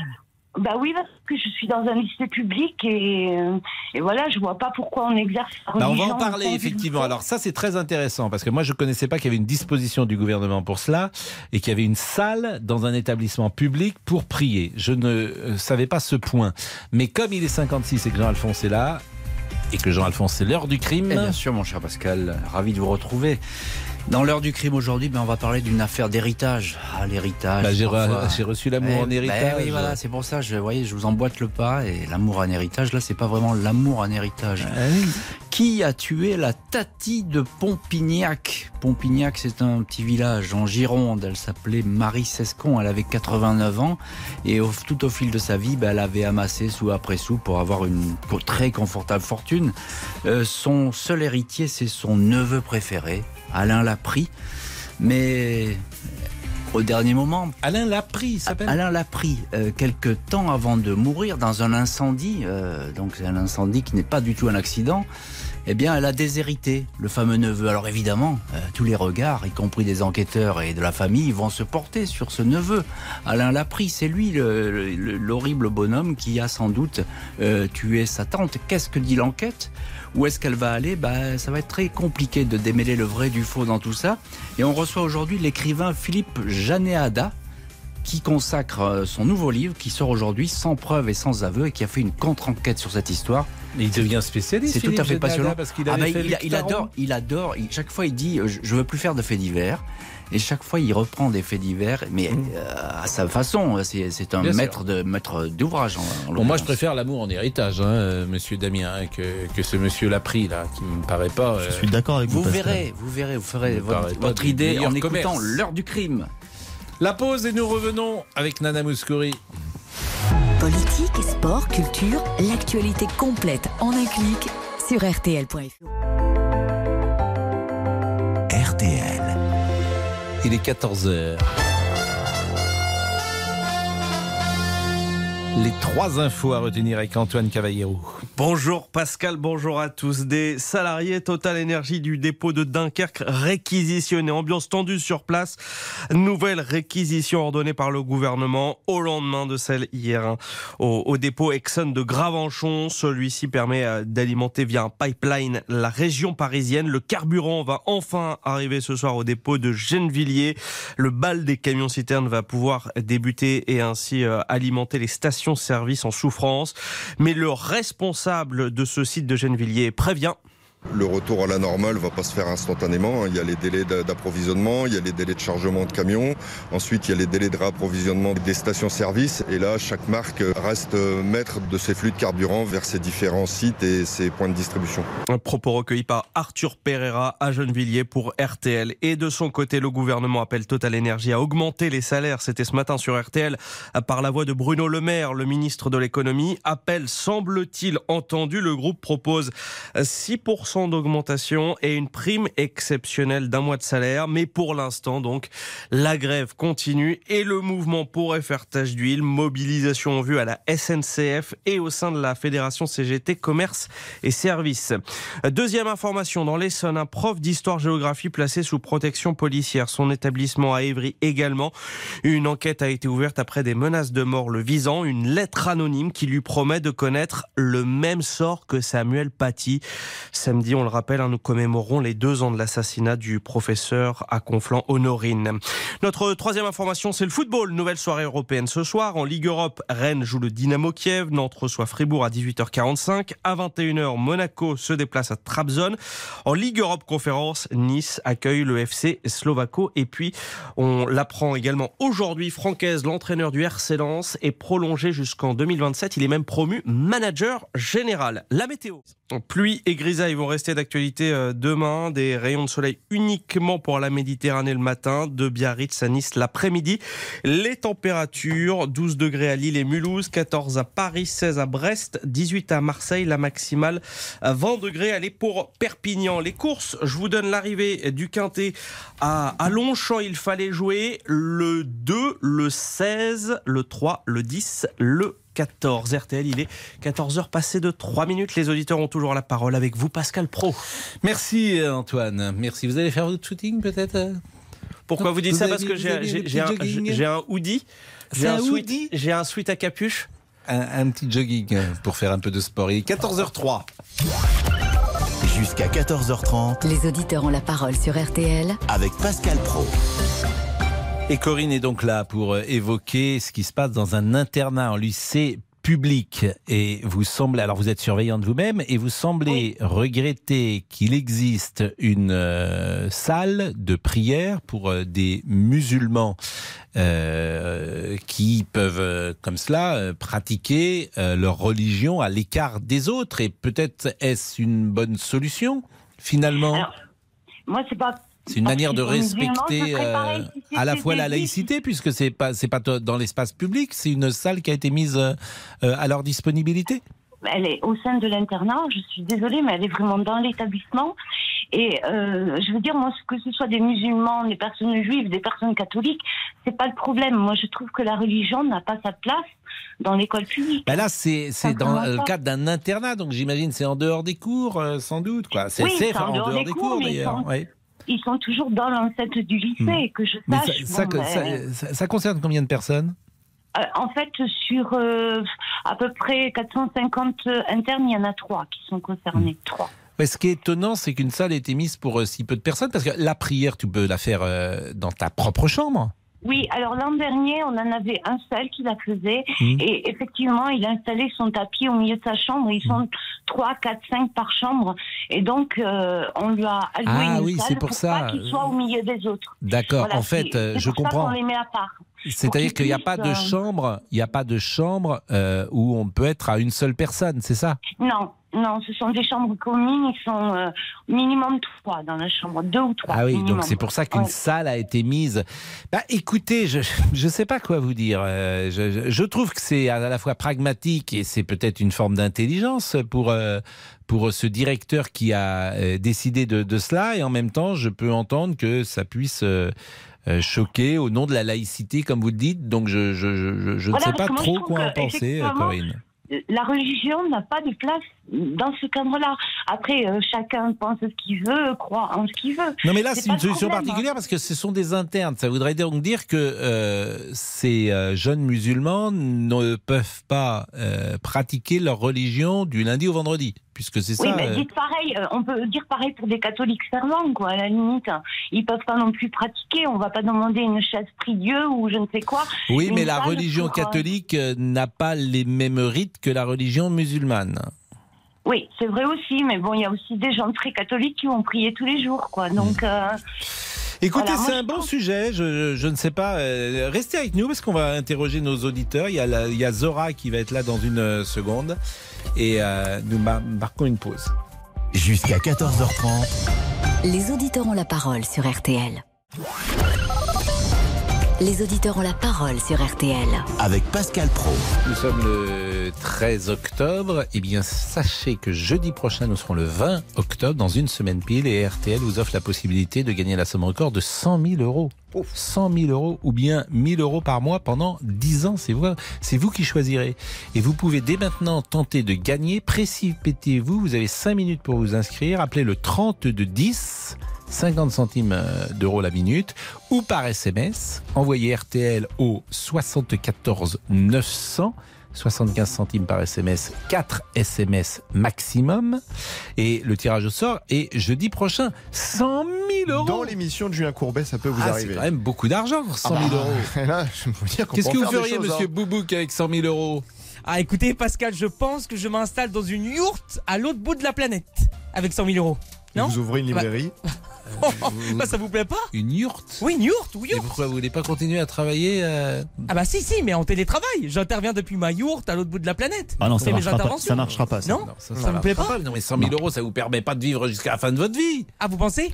[SPEAKER 22] Bah oui, parce que je suis dans un lycée public et, euh, et voilà, je vois pas pourquoi on exerce
[SPEAKER 3] Bah, on va en parler effectivement. Alors ça c'est très intéressant parce que moi je connaissais pas qu'il y avait une disposition du gouvernement pour cela et qu'il y avait une salle dans un établissement public pour prier. Je ne euh, savais pas ce point. Mais comme il est 56 et que Jean-Alphonse est là et que Jean-Alphonse c'est l'heure du crime.
[SPEAKER 21] Eh bien sûr, mon cher Pascal, ravi de vous retrouver. Dans l'heure du crime aujourd'hui, ben, on va parler d'une affaire d'héritage. Ah, l'héritage.
[SPEAKER 3] Bah, j'ai re- reçu l'amour
[SPEAKER 21] Eh,
[SPEAKER 3] en
[SPEAKER 21] ben
[SPEAKER 3] héritage.
[SPEAKER 21] oui, voilà, c'est pour ça, je, voyez, je vous emboîte le pas. Et l'amour en héritage, là, c'est pas vraiment l'amour en héritage.
[SPEAKER 3] Ah
[SPEAKER 21] Qui a tué la Tati de Pompignac? Pompignac, c'est un petit village en Gironde. Elle s'appelait Marie Sescon. Elle avait 89 ans. Et au- tout au fil de sa vie, ben, elle avait amassé sous après sous pour avoir une très confortable fortune. Euh, son seul héritier, c'est son neveu préféré, Alain Laprie. Mais au dernier moment.
[SPEAKER 3] Alain Laprie, il s'appelle
[SPEAKER 21] Alain Laprie, euh, quelques temps avant de mourir dans un incendie, euh, donc c'est un incendie qui n'est pas du tout un accident, eh bien, elle a déshérité le fameux neveu. Alors évidemment, euh, tous les regards, y compris des enquêteurs et de la famille, vont se porter sur ce neveu. Alain Laprie, c'est lui le- le- l'horrible bonhomme qui a sans doute euh, tué sa tante. Qu'est-ce que dit l'enquête? Où est-ce qu'elle va aller? Bah, Ça va être très compliqué de démêler le vrai du faux dans tout ça. Et on reçoit aujourd'hui l'écrivain Philippe Janéada, qui consacre euh, son nouveau livre, qui sort aujourd'hui sans preuve et sans aveu, et qui a fait une contre-enquête sur cette histoire.
[SPEAKER 3] Mais il devient spécialiste.
[SPEAKER 21] C'est tout à fait passionnant.
[SPEAKER 3] parce qu'il
[SPEAKER 21] Ah bah, il, a- il
[SPEAKER 3] Victaron.
[SPEAKER 21] adore, il adore. il- chaque fois, il dit euh, je, je veux plus faire de faits divers. Et chaque fois, il reprend des faits divers, mais euh, à sa façon. C'est un
[SPEAKER 3] Mmh. Sûr.
[SPEAKER 21] maître de maître d'ouvrage. en- en
[SPEAKER 3] Bon, moi, je préfère l'amour en héritage, hein, euh, monsieur Damien, hein, que, que ce monsieur Laprie, là, qui me paraît pas. euh,
[SPEAKER 20] Je suis d'accord avec vous.
[SPEAKER 21] Vous
[SPEAKER 20] Pascal.
[SPEAKER 21] verrez, vous verrez, vous ferez votre, idée en écoutant
[SPEAKER 3] commerce.
[SPEAKER 21] l'heure du crime.
[SPEAKER 3] La pause et nous revenons avec Nana Mouskouri.
[SPEAKER 2] Politique, sport, culture, l'actualité complète en un clic sur rtl.fr.
[SPEAKER 1] RTL.
[SPEAKER 3] Il est 14h. Les trois infos à retenir avec Antoine Cavallero.
[SPEAKER 23] Bonjour Pascal, bonjour à tous. Des salariés Total Énergie du dépôt de Dunkerque réquisitionnés. Ambiance tendue sur place. Nouvelle réquisition ordonnée par le gouvernement au lendemain de celle hier hein, au, dépôt Exxon de Gravenchon. Celui-ci permet euh, d'alimenter via un pipeline la région parisienne. Le carburant va enfin arriver ce soir au dépôt de Gennevilliers. Le bal des camions citernes va pouvoir débuter et ainsi euh, alimenter les stations service en souffrance. Mais le responsable de ce site de Gennevilliers prévient.
[SPEAKER 24] Le retour à la normale va pas se faire instantanément. Il y a les délais d'approvisionnement, il y a les délais de chargement de camions. Ensuite, il y a les délais de réapprovisionnement des stations-service. Et là, chaque marque reste maître de ses flux de carburant vers ses différents sites et ses points de distribution.
[SPEAKER 23] Un propos recueilli par Arthur Pereira à Gennevilliers pour RTL. Et de son côté, le gouvernement appelle Total Energy à augmenter les salaires. C'était ce matin sur RTL par la voix de Bruno Le Maire, le ministre de l'économie. Appel semble-t-il entendu. Le groupe propose 6% d'augmentation et une prime exceptionnelle d'un mois de salaire. Mais pour l'instant, donc, la grève continue et le mouvement pourrait faire tache d'huile. Mobilisation en vue à la SNCF et au sein de la Fédération CGT Commerce et Services. Deuxième information, dans l'Essonne, un prof d'histoire-géographie placé sous protection policière. Son établissement à Évry également. Une enquête a été ouverte après des menaces de mort le visant. Une lettre anonyme qui lui promet de connaître le même sort que Samuel Paty. Samedi on le rappelle, hein, nous commémorons les deux ans de l'assassinat du professeur à Conflans-Honorine. Notre troisième information, c'est le football. Nouvelle soirée européenne ce soir. En Ligue Europe, Rennes joue le Dynamo Kiev. Nantes reçoit Fribourg à 18h45. À 21h, Monaco se déplace à Trabzon. En Ligue Europe Conférence, Nice accueille le FC Slovako. Et puis, on l'apprend également aujourd'hui, Francaise, l'entraîneur du RC Lens, est prolongé jusqu'en 2027. Il est même promu manager général. La météo. Pluie et grisaille vont rester d'actualité demain. Des rayons de soleil uniquement pour la Méditerranée le matin, de Biarritz à Nice l'après-midi. Les températures 12 degrés à Lille et Mulhouse, 14 à Paris, 16 à Brest, 18 à Marseille, la maximale à 20 degrés. Allez pour Perpignan. Les courses, je vous donne l'arrivée du Quintet à, à Longchamp. Il fallait jouer le 2, le 16, le 3, le 10, le 14. RTL, il est 14h passé de 3 minutes. Les auditeurs ont toujours la parole avec vous, Pascal Pro.
[SPEAKER 3] Merci Antoine. Merci. Vous allez faire votre shooting peut-être
[SPEAKER 23] Pourquoi vous dites
[SPEAKER 3] Vous
[SPEAKER 23] ça? Parce que j'ai un, hoodie.
[SPEAKER 3] C'est
[SPEAKER 23] J'ai
[SPEAKER 3] un
[SPEAKER 23] J'ai un sweat à capuche.
[SPEAKER 3] un, un petit jogging pour faire un peu de sport. Il est 14h03.
[SPEAKER 1] Jusqu'à 14h30
[SPEAKER 2] Les auditeurs ont la parole sur RTL
[SPEAKER 1] avec Pascal Pro.
[SPEAKER 3] Et Corinne est donc là pour euh, évoquer ce qui se passe dans un internat en lycée public. Et vous semblez, alors vous êtes surveillante vous-même, et vous semblez regretter qu'il existe une euh, salle de prière pour euh, des musulmans euh, qui peuvent, comme cela, pratiquer leur religion à l'écart des autres. Et peut-être est-ce une bonne solution, finalement?
[SPEAKER 22] Moi, c'est pas.
[SPEAKER 3] C'est une manière de respecter euh, à la fois la laïcité, puisque c'est pas c'est pas dans l'espace public, c'est une salle qui a été mise euh, euh, à leur disponibilité.
[SPEAKER 22] Elle est au sein de l'internat, je suis désolée, mais elle est vraiment dans l'établissement. Et euh, je veux dire, moi, que ce soit des musulmans, des personnes juives, des personnes catholiques, c'est pas le problème. Moi, je trouve que la religion n'a pas sa place dans l'école publique.
[SPEAKER 3] Bah là, c'est dans le cadre d'un internat, donc j'imagine c'est en dehors des cours, sans doute quoi. C'est
[SPEAKER 22] Oui,
[SPEAKER 3] c'est
[SPEAKER 22] en dehors des cours,
[SPEAKER 3] d'ailleurs.
[SPEAKER 22] Ils sont toujours dans l'enceinte du lycée, que je
[SPEAKER 3] Mais
[SPEAKER 22] sache.
[SPEAKER 3] ça, ça-
[SPEAKER 22] bon,
[SPEAKER 3] ça-
[SPEAKER 22] ben,
[SPEAKER 3] ça- ça concerne combien de personnes?
[SPEAKER 22] euh, en fait, sur euh, à peu près 450 internes, il y en a trois qui sont concernés. Trois.
[SPEAKER 3] Ouais, Ce qui est étonnant, c'est qu'une salle ait été mise pour euh, si peu de personnes, parce que la prière, tu peux la faire dans ta propre chambre.
[SPEAKER 22] Oui, alors l'an dernier, on en avait un seul qui la faisait.
[SPEAKER 3] Mhm.
[SPEAKER 22] Et effectivement, il a installé son tapis au milieu de sa chambre. Ils sont 3, 4, 5 par chambre. Et donc, euh, on lui a alloué
[SPEAKER 3] Ah
[SPEAKER 22] une
[SPEAKER 3] oui,
[SPEAKER 22] salle
[SPEAKER 3] c'est pour ça.
[SPEAKER 22] qu'il soit au milieu des autres.
[SPEAKER 3] D'accord,
[SPEAKER 22] Voilà,
[SPEAKER 3] en fait, euh, je
[SPEAKER 22] pour ça
[SPEAKER 3] comprends.
[SPEAKER 22] qu'on les met à part.
[SPEAKER 3] C'est-à-dire qu'il n'y a
[SPEAKER 22] qu'ils
[SPEAKER 3] pas de
[SPEAKER 22] euh,
[SPEAKER 3] chambre, il n'y a pas de chambre euh, où on peut être à une seule personne, c'est ça?
[SPEAKER 22] Non, non, ce sont des chambres communes. Ils sont euh, minimum trois dans la chambre, deux ou trois.
[SPEAKER 3] Ah oui,
[SPEAKER 22] minimum.
[SPEAKER 3] donc c'est pour ça qu'une
[SPEAKER 22] Ouais.
[SPEAKER 3] salle a été mise. Bah, écoutez, je ne sais pas quoi vous dire. Euh, je, trouve que c'est à la fois pragmatique et c'est peut-être une forme d'intelligence pour, euh, pour ce directeur qui a euh, décidé de, de cela. Et en même temps, je peux entendre que ça puisse choquer au nom de la laïcité, comme vous le dites. Donc je, je, je, je ne sais pas trop quoi en penser, Corinne.
[SPEAKER 22] La religion n'a pas de place dans ce cadre-là. Après, euh, chacun pense ce qu'il veut, croit en ce qu'il veut.
[SPEAKER 3] Non mais là c'est une solution
[SPEAKER 22] problème, hein.
[SPEAKER 3] particulière parce que ce sont des internes. Ça voudrait donc dire que euh, ces euh, jeunes musulmans ne peuvent pas euh, pratiquer leur religion du lundi au vendredi, puisque c'est
[SPEAKER 22] Oui,
[SPEAKER 3] ça.
[SPEAKER 22] mais
[SPEAKER 3] euh,
[SPEAKER 22] dites pareil, euh, on peut dire pareil pour des catholiques fervents, quoi, à la limite. Ils peuvent pas non plus pratiquer, on va pas demander une chaise prie-dieu ou je ne sais quoi.
[SPEAKER 3] Oui, mais la religion
[SPEAKER 22] pour, euh,
[SPEAKER 3] catholique n'a pas les mêmes rites que la religion musulmane.
[SPEAKER 22] Oui, c'est vrai aussi, mais bon, il y a aussi des gens très catholiques qui vont prier tous les jours, quoi. Donc, euh,
[SPEAKER 3] Écoutez, c'est un bon sujet. Je, ne sais pas. euh, restez avec nous parce qu'on va interroger nos auditeurs. Il y, a la- il y a Zora qui va être là dans une euh, seconde. Et euh, nous mar- marquons une pause.
[SPEAKER 1] Jusqu'à 14h30.
[SPEAKER 2] Les auditeurs ont la parole sur RTL. Les auditeurs ont la parole sur RTL.
[SPEAKER 1] Avec Pascal Pro.
[SPEAKER 3] Nous sommes le 13 octobre. Eh bien, sachez que jeudi prochain, nous serons le 20 octobre, dans une semaine pile, et RTL vous offre la possibilité de gagner la somme record de 100 000 euros. 100 000 euros ou bien 1000 euros par mois pendant 10 ans. C'est vous, c'est vous qui choisirez. Et vous pouvez dès maintenant tenter de gagner. Précipitez-vous. Vous avez 5 minutes pour vous inscrire. Appelez le 30 de 10. 50 centimes euh, d'euros la minute ou par SMS. Envoyez RTL au 74 900. 75 centimes par SMS, 4 SMS maximum. Et le tirage au sort est jeudi prochain. 100 000 euros
[SPEAKER 10] Dans l'émission de Julien Courbet, ça peut vous
[SPEAKER 3] Ah,
[SPEAKER 10] arriver.
[SPEAKER 3] C'est quand même beaucoup d'argent, 100 000
[SPEAKER 10] Ah bah,
[SPEAKER 3] euros.
[SPEAKER 10] et <laughs> là, je peux vous dire qu'on
[SPEAKER 3] Qu'est-ce que vous feriez,
[SPEAKER 10] choses,
[SPEAKER 3] monsieur
[SPEAKER 10] hein.
[SPEAKER 3] Boubouk, avec 100 000 euros?
[SPEAKER 17] Ah, écoutez, Pascal, je pense que je m'installe dans une yourte à l'autre bout de la planète avec 100 000 euros. Non?
[SPEAKER 10] Vous ouvrez une
[SPEAKER 17] Bah-
[SPEAKER 10] librairie
[SPEAKER 17] Bah, <laughs> ça vous plaît pas
[SPEAKER 3] Une yourte
[SPEAKER 17] Oui, une yourte, oui,
[SPEAKER 3] Et
[SPEAKER 17] yourte.
[SPEAKER 3] pourquoi vous voulez pas continuer à travailler euh,
[SPEAKER 17] Ah bah si, si, mais en télétravail. J'interviens depuis ma yourte à l'autre bout de la planète.
[SPEAKER 20] Ah non, ça marchera pas. Ça marchera pas. ça.
[SPEAKER 17] Non,
[SPEAKER 3] ça,
[SPEAKER 17] ça, me plaît
[SPEAKER 3] marchera
[SPEAKER 17] pas.
[SPEAKER 3] Non, mais 100 000 euros, ça vous permet pas de vivre jusqu'à la fin de votre vie.
[SPEAKER 17] Ah, vous pensez?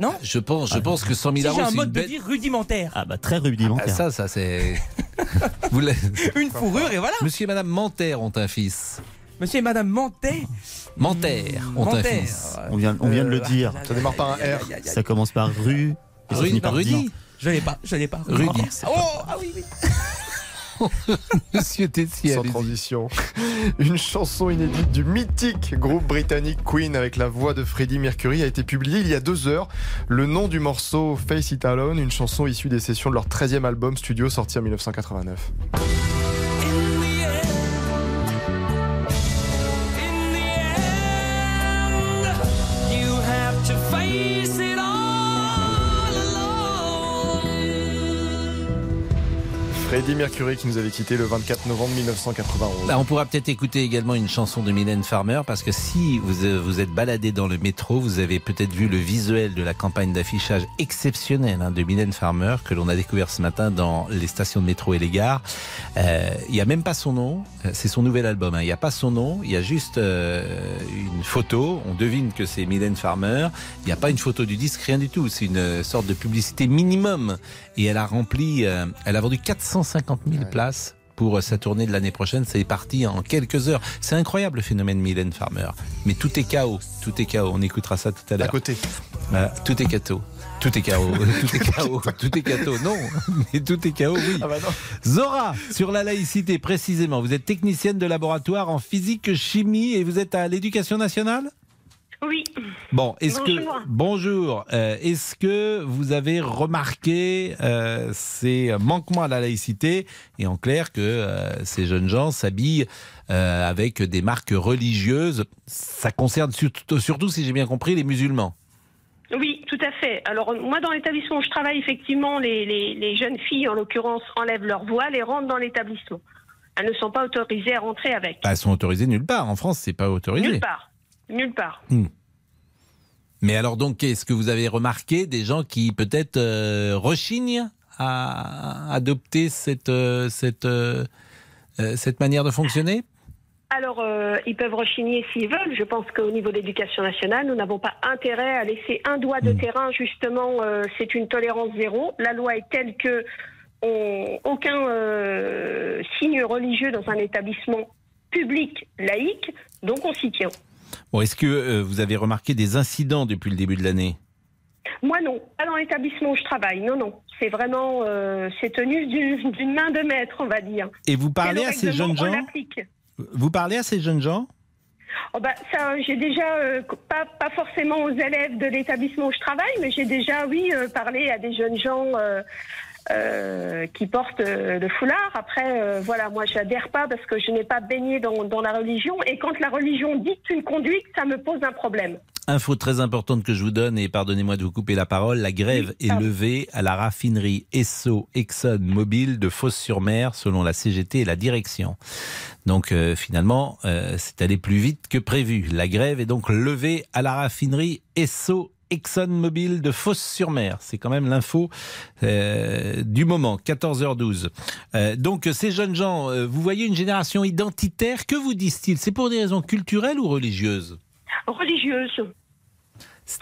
[SPEAKER 17] Non
[SPEAKER 3] Je pense, je pense que 100 000
[SPEAKER 17] Si
[SPEAKER 3] euros,
[SPEAKER 17] j'ai un mode de vie rudimentaire.
[SPEAKER 20] Ah bah très
[SPEAKER 3] Ah,
[SPEAKER 20] rudimentaire.
[SPEAKER 3] ça, ça c'est. <laughs> Vous
[SPEAKER 17] Une fourrure et voilà.
[SPEAKER 3] Monsieur et Madame Manter ont un fils.
[SPEAKER 17] Monsieur et Madame Mantet.
[SPEAKER 3] Manter. fils.
[SPEAKER 20] On vient, on vient de le
[SPEAKER 17] Euh,
[SPEAKER 20] dire.
[SPEAKER 10] Ça démarre par un R.
[SPEAKER 20] Ça commence par rue. Et ça
[SPEAKER 3] Rudy,
[SPEAKER 20] finit par
[SPEAKER 3] Rudy.
[SPEAKER 17] Je l'ai pas, je l'ai pas.
[SPEAKER 3] Rudy.
[SPEAKER 17] Oh, ah oui, oui. <laughs>
[SPEAKER 3] Monsieur Tessier,
[SPEAKER 10] Sans transition. Une chanson inédite du mythique groupe britannique Queen avec la voix de Freddie Mercury a été publiée il y a deux heures. Le nom du morceau Face It Alone, une chanson issue des sessions de leur 13e album studio sorti en 1989. Freddie Mercury qui nous avait quitté le 24 novembre 1991.
[SPEAKER 3] Bah, on pourra peut-être écouter également une chanson de Mylène Farmer parce que si vous euh, vous êtes baladé dans le métro, vous avez peut-être vu le visuel de la campagne d'affichage exceptionnelle hein, de Mylène Farmer que l'on a découvert ce matin dans les stations de métro et les gares. Euh, Il n'y a même pas son nom, euh, c'est son nouvel album. hein. Il n'y a pas son nom, il y a juste une photo. On devine que c'est Mylène Farmer. Il n'y a pas une photo du disque, rien du tout. C'est une sorte de publicité minimum. Et elle a rempli, elle a vendu 450 000 places pour euh, sa tournée de l'année prochaine. C'est parti en quelques heures. C'est incroyable le phénomène Mylène Farmer. Mais tout est chaos. Tout est chaos. On écoutera ça tout à l'heure.
[SPEAKER 10] À côté.
[SPEAKER 3] Voilà, <laughs> tout est chaos. Tout est chaos. tout est chaos. Tout est chaos. Non, <laughs> mais tout est chaos, oui.
[SPEAKER 10] Ah bah.
[SPEAKER 3] Zora, sur la laïcité précisément. Vous êtes technicienne de laboratoire en physique chimie et vous êtes à l'éducation nationale?
[SPEAKER 7] Oui.
[SPEAKER 3] Bon, est-ce
[SPEAKER 7] Bonjour.
[SPEAKER 3] que bonjour, Euh, est-ce que vous avez remarqué euh, ces manquements à la laïcité et en clair que euh, ces jeunes gens s'habillent avec des marques religieuses? Ça concerne surtout, surtout, si j'ai bien compris, les musulmans.
[SPEAKER 7] Oui, tout à fait. Alors moi, dans l'établissement où je travaille, effectivement, les, les- les jeunes filles, en l'occurrence, enlèvent leur voile et rentrent dans l'établissement. Elles ne sont pas autorisées à rentrer avec.
[SPEAKER 3] Bah, elles sont autorisées nulle part. En France, c'est pas autorisé.
[SPEAKER 7] Nulle part. Nulle part.
[SPEAKER 3] Mais alors donc, est-ce que vous avez remarqué des gens qui peut-être euh, rechignent à adopter cette euh, cette euh, cette manière de fonctionner?
[SPEAKER 25] Alors, euh, ils peuvent rechigner s'ils veulent. Je pense qu'au niveau de l'éducation nationale, nous n'avons pas intérêt à laisser un doigt de terrain. Justement, euh, c'est une tolérance zéro. La loi est telle que on- aucun euh, signe religieux dans un établissement public laïque, donc on s'y tient.
[SPEAKER 3] Bon, est-ce que euh, vous avez remarqué des incidents depuis le début de l'année?
[SPEAKER 25] Moi non, pas dans l'établissement où je travaille. Non, non. C'est vraiment, euh, c'est tenu d'une main de maître, on va dire.
[SPEAKER 3] Et vous parlez à ces jeunes gens Vous parlez à ces jeunes gens?
[SPEAKER 25] Oh bah, ça, j'ai déjà, euh, pas, pas forcément aux élèves de l'établissement où je travaille, mais j'ai déjà, oui, euh, parlé à des jeunes gens euh, euh, qui portent euh, le foulard. Après, euh, voilà, moi, j'adhère pas parce que je n'ai pas baigné dans, dans la religion. Et quand la religion dicte une conduite, ça me pose un problème.
[SPEAKER 3] Info très importante que je vous donne, et pardonnez-moi de vous couper la parole, la grève est levée à la raffinerie Esso Exxon Mobil de Fos-sur-Mer, selon la CGT et la direction. Donc euh, finalement, c'est allé plus vite que prévu. La grève est donc levée à la raffinerie Esso Exxon Mobil de Fos-sur-Mer. C'est quand même l'info euh, du moment, 14h12. Euh, donc ces jeunes gens, euh, vous voyez une génération identitaire, que vous disent-ils? C'est pour des raisons culturelles ou religieuses?
[SPEAKER 25] Religieuse.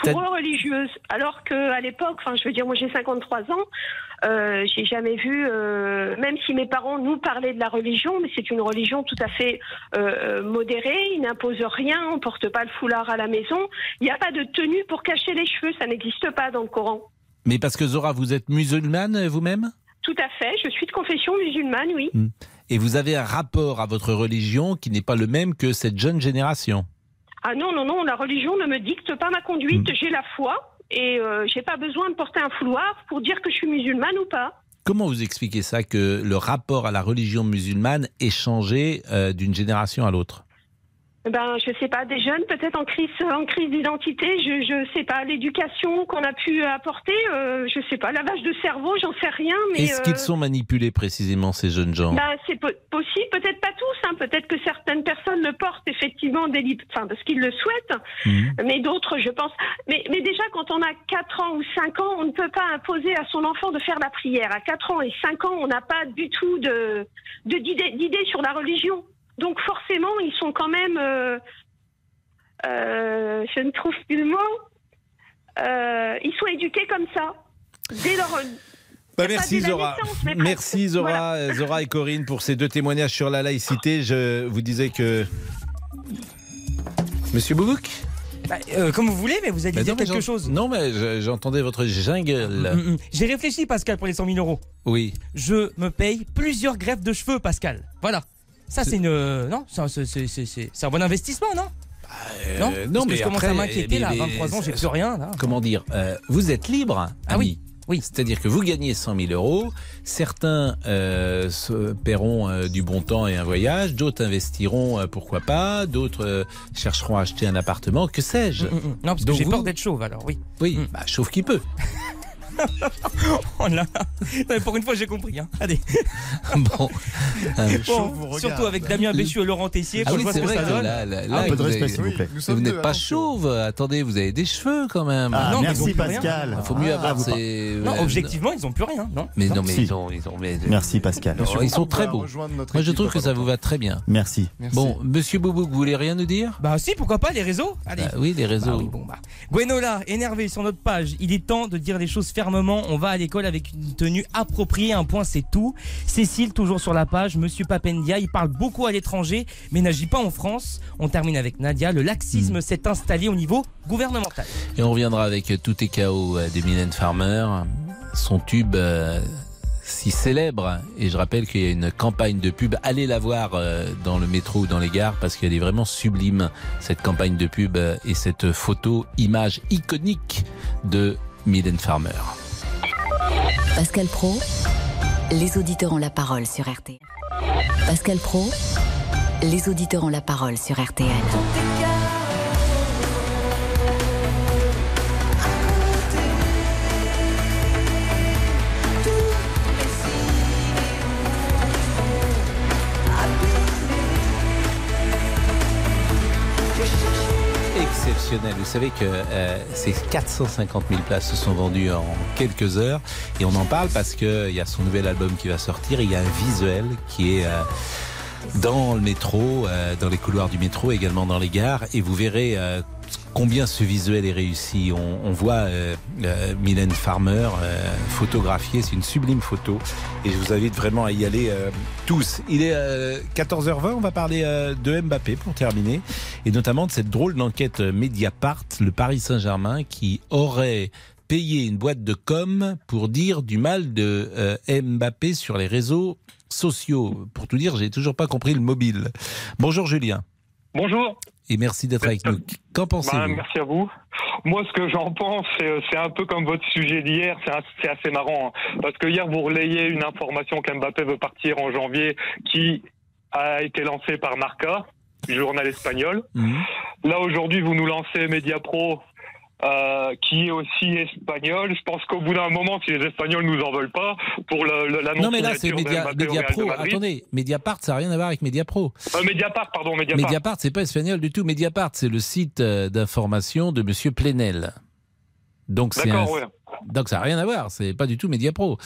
[SPEAKER 25] Pour eux, religieuse. Alors qu'à l'époque, enfin, je veux dire, moi j'ai 53 ans, euh, j'ai jamais vu, euh, même si mes parents nous parlaient de la religion, mais c'est une religion tout à fait euh, modérée, ils n'imposent rien, on porte pas le foulard à la maison, il n'y a pas de tenue pour cacher les cheveux, ça n'existe pas dans le Coran.
[SPEAKER 3] Mais parce que Zora, vous êtes musulmane vous-même?
[SPEAKER 25] Tout à fait, je suis de confession musulmane, oui.
[SPEAKER 3] Et vous avez un rapport à votre religion qui n'est pas le même que cette jeune génération?
[SPEAKER 25] Ah non, non, non, la religion ne me dicte pas ma conduite, j'ai la foi et euh, j'ai pas besoin de porter un foulard pour dire que je suis musulmane ou pas.
[SPEAKER 3] Comment vous expliquez ça, que le rapport à la religion musulmane est changé euh, d'une génération à l'autre?
[SPEAKER 25] Ben, je sais pas, des jeunes peut-être en crise, en crise d'identité, je, je sais pas, l'éducation qu'on a pu apporter, euh, je sais pas, lavage de cerveau, j'en sais rien, mais.
[SPEAKER 3] Est-ce
[SPEAKER 25] euh,
[SPEAKER 3] qu'ils sont manipulés précisément, ces jeunes gens?
[SPEAKER 25] Ben, c'est po- possible, peut-être pas tous, hein, peut-être que certaines personnes le portent effectivement délib- enfin, parce qu'ils le souhaitent,
[SPEAKER 3] Mhm.
[SPEAKER 25] mais d'autres, je pense. Mais, mais déjà, quand on a 4 ans ou 5 ans, on ne peut pas imposer à son enfant de faire la prière. À 4 ans et 5 ans, on n'a pas du tout de d'idées sur la religion. Donc forcément, ils sont quand même, euh, euh, je ne trouve plus le mot, euh, ils sont éduqués comme ça. Dès leur...
[SPEAKER 3] Bah,
[SPEAKER 25] Pas
[SPEAKER 3] merci Zora.
[SPEAKER 25] naissance,
[SPEAKER 3] Merci. Zora,
[SPEAKER 25] Voilà.
[SPEAKER 3] Zora et Corinne pour ces deux témoignages sur la laïcité. Je vous disais que. Monsieur Boubouk
[SPEAKER 17] Bah, euh, comme vous voulez, mais vous allez
[SPEAKER 3] Bah
[SPEAKER 17] dire
[SPEAKER 3] non,
[SPEAKER 17] quelque chose.
[SPEAKER 3] Non, mais je- j'entendais votre jungle.
[SPEAKER 17] Mm, mm. J'ai réfléchi, Pascal, pour les 100 000 euros.
[SPEAKER 3] Oui.
[SPEAKER 17] Je me paye plusieurs greffes de cheveux, Pascal. Voilà. Ça, c'est une. euh, Non, c'est un- bon investissement, non Non,
[SPEAKER 3] Euh,
[SPEAKER 17] Parce que
[SPEAKER 3] mais
[SPEAKER 17] je commence
[SPEAKER 3] après,
[SPEAKER 17] à m'inquiéter, là, à
[SPEAKER 3] mais-
[SPEAKER 17] 23 ans, j'ai plus rien, là.
[SPEAKER 3] Comment dire euh, Vous êtes libre,
[SPEAKER 17] Ah
[SPEAKER 3] oui. Oui. C'est-à-dire que vous gagnez 100 000 euros. Certains euh, se paieront euh, du bon temps et un voyage. D'autres investiront, euh, pourquoi pas. D'autres chercheront à acheter un appartement. Que sais-je
[SPEAKER 17] Mm, mm, mm. Non, parce que j'ai
[SPEAKER 3] vous-
[SPEAKER 17] peur d'être chauve, alors, oui.
[SPEAKER 3] Oui, bah, chauve qui peut. <laughs> <laughs>
[SPEAKER 17] oh là là. Non, mais pour une fois, j'ai compris. Hein. Allez.
[SPEAKER 3] bon. <laughs>
[SPEAKER 17] Bon, surtout avec Damien Béchu et Laurent Tessier.
[SPEAKER 3] Ah
[SPEAKER 17] faut
[SPEAKER 3] oui,
[SPEAKER 17] voir
[SPEAKER 3] c'est
[SPEAKER 17] ce que
[SPEAKER 3] vrai
[SPEAKER 17] ça
[SPEAKER 3] que
[SPEAKER 17] donne.
[SPEAKER 3] là, là,
[SPEAKER 17] Ah,
[SPEAKER 3] là,
[SPEAKER 17] un peu de
[SPEAKER 3] vous
[SPEAKER 17] respect, s'il vous plaît.
[SPEAKER 3] Vous n'êtes pas chauve. Attendez, vous avez des cheveux quand même.
[SPEAKER 17] Ah, non, plus rien.
[SPEAKER 3] Il faut mieux
[SPEAKER 17] Ah,
[SPEAKER 3] avoir ces.
[SPEAKER 17] Non,
[SPEAKER 3] euh,
[SPEAKER 17] objectivement, ils ont plus rien, non
[SPEAKER 3] Mais non,
[SPEAKER 17] Non,
[SPEAKER 3] mais
[SPEAKER 17] si.
[SPEAKER 3] ils ont, ils ont. mais-
[SPEAKER 20] Merci Pascal.
[SPEAKER 3] Non, ils sont très beaux. Moi, je trouve que ça vous va très bien.
[SPEAKER 20] Merci.
[SPEAKER 3] Bon, Monsieur Boubouk, vous voulez rien nous dire?
[SPEAKER 17] Bah si, pourquoi pas, les réseaux? Allez.
[SPEAKER 3] Bah oui, les réseaux.
[SPEAKER 17] Bah bon, bah. Gwenola, énervé sur notre page, il est temps de dire les choses fermement. On va à l'école avec une tenue appropriée, un point c'est tout. Cécile, toujours sur la page, Monsieur Papendia, il parle beaucoup à l'étranger, mais n'agit pas en France. On termine avec Nadia, le laxisme s'est installé au niveau gouvernemental.
[SPEAKER 3] Et on reviendra avec Tout est chaos euh, de Mylène Farmer, son tube euh, si célèbre. Et je rappelle qu'il y a une campagne de pub. Allez la voir euh, dans le métro ou dans les gares parce qu'elle est vraiment sublime, cette campagne de pub et cette photo, image iconique de Mylène Farmer.
[SPEAKER 2] Pascal Pro, les auditeurs ont la parole sur RTL. Pascal Pro, les auditeurs ont la parole sur RTL.
[SPEAKER 3] Vous savez que euh, ces 450 000 places se sont vendues en quelques heures. Et on en parle parce qu'il y a son nouvel album qui va sortir. Il y a un visuel qui est euh, dans le métro, euh, dans les couloirs du métro, également dans les gares, et vous verrez combien ce visuel est réussi. On, on voit euh, euh, Mylène Farmer euh, photographier, c'est une sublime photo, et je vous invite vraiment à y aller euh, tous. Il est euh, 14h20, on va parler euh, de Mbappé pour terminer, et notamment de cette drôle d'enquête Mediapart, le Paris Saint-Germain, qui aurait payé une boîte de com pour dire du mal de euh, Mbappé sur les réseaux sociaux. Pour tout dire, j'ai toujours pas compris le mobile. Bonjour Julien.
[SPEAKER 26] Bonjour.
[SPEAKER 3] Et merci d'être avec nous. Qu'en
[SPEAKER 26] Bah,
[SPEAKER 3] pensez-vous
[SPEAKER 26] merci à vous. Moi, ce que j'en pense, c'est c'est un peu comme votre sujet d'hier. C'est assez marrant. hein. parce que hier, vous relayez une information qu'Mbappé veut partir en janvier qui a été lancée par Marca, journal espagnol. Là, aujourd'hui, vous nous lancez Mediapro. Euh, qui est aussi espagnol. Je pense qu'au bout d'un moment, si les Espagnols nous en veulent pas pour le- le- l'annonce
[SPEAKER 3] Non mais là c'est Mediapro. Attendez, Mediapart ça n'a rien à voir avec Mediapro.
[SPEAKER 26] Euh, Mediapart, pardon, Mediapart.
[SPEAKER 3] Mediapart c'est pas espagnol du tout. Mediapart c'est le site euh, d'information de Monsieur Plenel. Donc c'est un...
[SPEAKER 26] D'accord, ouais.
[SPEAKER 3] Donc ça n'a rien à voir, c'est pas du tout Mediapro.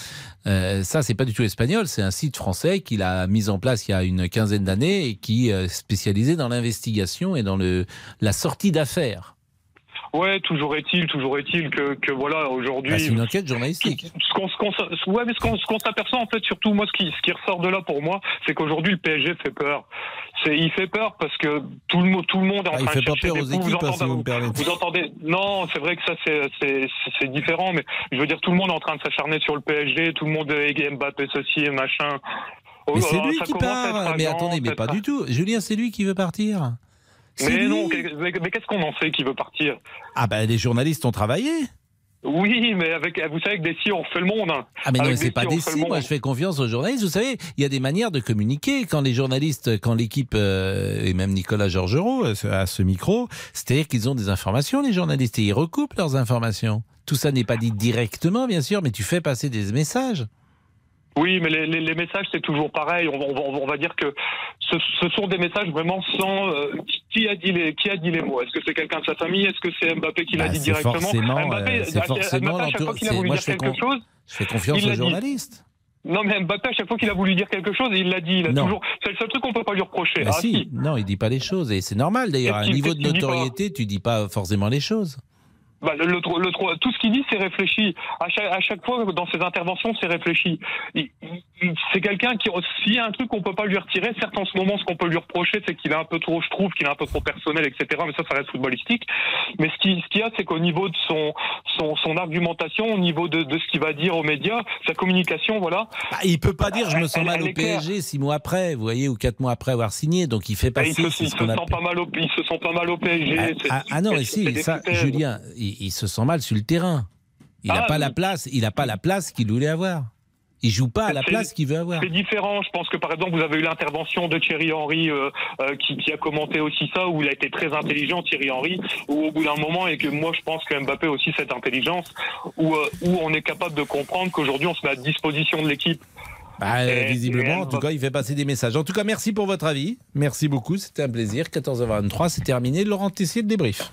[SPEAKER 3] Euh, ça c'est pas du tout espagnol, c'est un site français qu'il a mis en place il y a une quinzaine d'années et qui euh, est spécialisé dans l'investigation et dans le la sortie d'affaires.
[SPEAKER 26] Ouais, toujours est-il, toujours est-il que, que voilà, aujourd'hui.
[SPEAKER 3] Bah, c'est une enquête journalistique.
[SPEAKER 26] Ce qu'on, ce qu'on, ouais, mais ce qu'on, ce qu'on s'aperçoit, en fait, surtout, moi, ce qui, ce qui ressort de là pour moi, c'est qu'aujourd'hui, le PSG fait peur. C'est, il fait peur parce que tout le, mo- tout le monde est en
[SPEAKER 3] Ah, il
[SPEAKER 26] train
[SPEAKER 3] fait
[SPEAKER 26] de
[SPEAKER 3] pas peur
[SPEAKER 26] des
[SPEAKER 3] aux
[SPEAKER 26] coups.
[SPEAKER 3] équipes, hein, si
[SPEAKER 26] entendez,
[SPEAKER 3] vous me permettez.
[SPEAKER 26] vous entendez, non, c'est vrai que ça, c'est, c'est, c'est- c'est différent, mais je veux dire, tout le monde est en train de s'acharner sur le PSG, tout le monde est Mbappé ceci et machin.
[SPEAKER 3] Mais
[SPEAKER 26] Oh,
[SPEAKER 3] c'est lui qui part. Mais attendez, mais pas- du tout. Julien, c'est lui qui veut partir.
[SPEAKER 26] Mais
[SPEAKER 3] lui.
[SPEAKER 26] non, que- mais, mais qu'est-ce qu'on en sait qui veut partir?
[SPEAKER 3] Ah ben les journalistes ont travaillé.
[SPEAKER 26] Oui, mais avec, vous savez que des si on refait le monde. hein.
[SPEAKER 3] Ah mais non,
[SPEAKER 26] Avec
[SPEAKER 3] c'est pas des si. Moi, je fais confiance aux journalistes. Vous savez, il y a des manières de communiquer. Quand les journalistes, quand l'équipe euh, et même Nicolas Georgerot euh, à ce micro, c'est-à-dire qu'ils ont des informations, les journalistes, et ils recoupent leurs informations. Tout ça n'est pas dit directement, bien sûr, mais tu fais passer des messages.
[SPEAKER 26] Oui, mais les, les- les messages, c'est toujours pareil. On, va- on va- on va dire que ce, ce sont des messages vraiment sans... euh, qui, a dit les, qui a dit les mots? Est-ce que c'est quelqu'un de sa famille? Est-ce que c'est Mbappé qui l'a
[SPEAKER 3] Bah,
[SPEAKER 26] dit directement?
[SPEAKER 3] forcément,
[SPEAKER 26] Mbappé,
[SPEAKER 3] euh, c'est
[SPEAKER 26] à- à-
[SPEAKER 3] forcément
[SPEAKER 26] Mbappé, à chaque fois qu'il a voulu dire quelque
[SPEAKER 3] con-
[SPEAKER 26] chose...
[SPEAKER 3] Je fais confiance aux journalistes.
[SPEAKER 26] Non, mais Mbappé, à chaque fois qu'il a voulu dire quelque chose, il l'a dit. Il a
[SPEAKER 3] Non.
[SPEAKER 26] toujours... C'est le seul truc qu'on peut pas lui reprocher.
[SPEAKER 3] Bah
[SPEAKER 26] Ah,
[SPEAKER 3] si,
[SPEAKER 26] si.
[SPEAKER 3] non, il dit pas les choses et c'est normal d'ailleurs. À un niveau de notoriété, tu dis pas forcément les choses.
[SPEAKER 26] Bah, le, le, le- le- tout ce qu'il dit, c'est réfléchi. À chaque, à chaque fois, dans ses interventions, c'est réfléchi. Il- il- il- C'est quelqu'un qui, s'il y a un truc qu'on peut pas lui retirer, certes en ce moment, ce qu'on peut lui reprocher, c'est qu'il est un peu trop, je trouve, qu'il est un peu trop personnel, etc. Mais ça, ça reste footballistique. Mais ce qui, ce qu'il y a, c'est qu'au niveau de son, son, son argumentation, au niveau de, de ce qu'il va dire aux médias, sa communication, voilà.
[SPEAKER 3] Bah, il peut pas dire je me sens
[SPEAKER 26] Elle-
[SPEAKER 3] mal
[SPEAKER 26] elle
[SPEAKER 3] au
[SPEAKER 26] claire.
[SPEAKER 3] PSG six mois après, vous voyez, ou quatre mois après avoir signé. Donc il fait
[SPEAKER 26] Bah, il
[SPEAKER 3] passer
[SPEAKER 26] se,
[SPEAKER 3] c'est
[SPEAKER 26] il se sent
[SPEAKER 3] appelle.
[SPEAKER 26] pas mal au, il se sent pas mal au PSG. c'est-
[SPEAKER 3] Ah, ah non,
[SPEAKER 26] c'est
[SPEAKER 3] si, ça. Julien, il, il se sent mal sur le terrain. Il n'a
[SPEAKER 26] Ah,
[SPEAKER 3] pas
[SPEAKER 26] oui.
[SPEAKER 3] la place, il a pas la place qu'il voulait avoir. Il joue pas à la place qu'il veut avoir.
[SPEAKER 26] C'est différent. Je pense que par exemple, vous avez eu l'intervention de Thierry Henry euh, euh, qui, qui a commenté aussi ça, où il a été très intelligent, Thierry Henry, où au bout d'un moment, et que moi je pense que Mbappé a aussi cette intelligence, où, euh, où on est capable de comprendre qu'aujourd'hui on se met à disposition de l'équipe.
[SPEAKER 3] Bah,
[SPEAKER 26] Et-
[SPEAKER 3] visiblement,
[SPEAKER 26] et
[SPEAKER 3] en tout cas, il fait passer des messages. En tout cas, merci pour votre avis. Merci beaucoup, c'était un plaisir. 14h23, c'est terminé. Laurent Tessier, le débrief.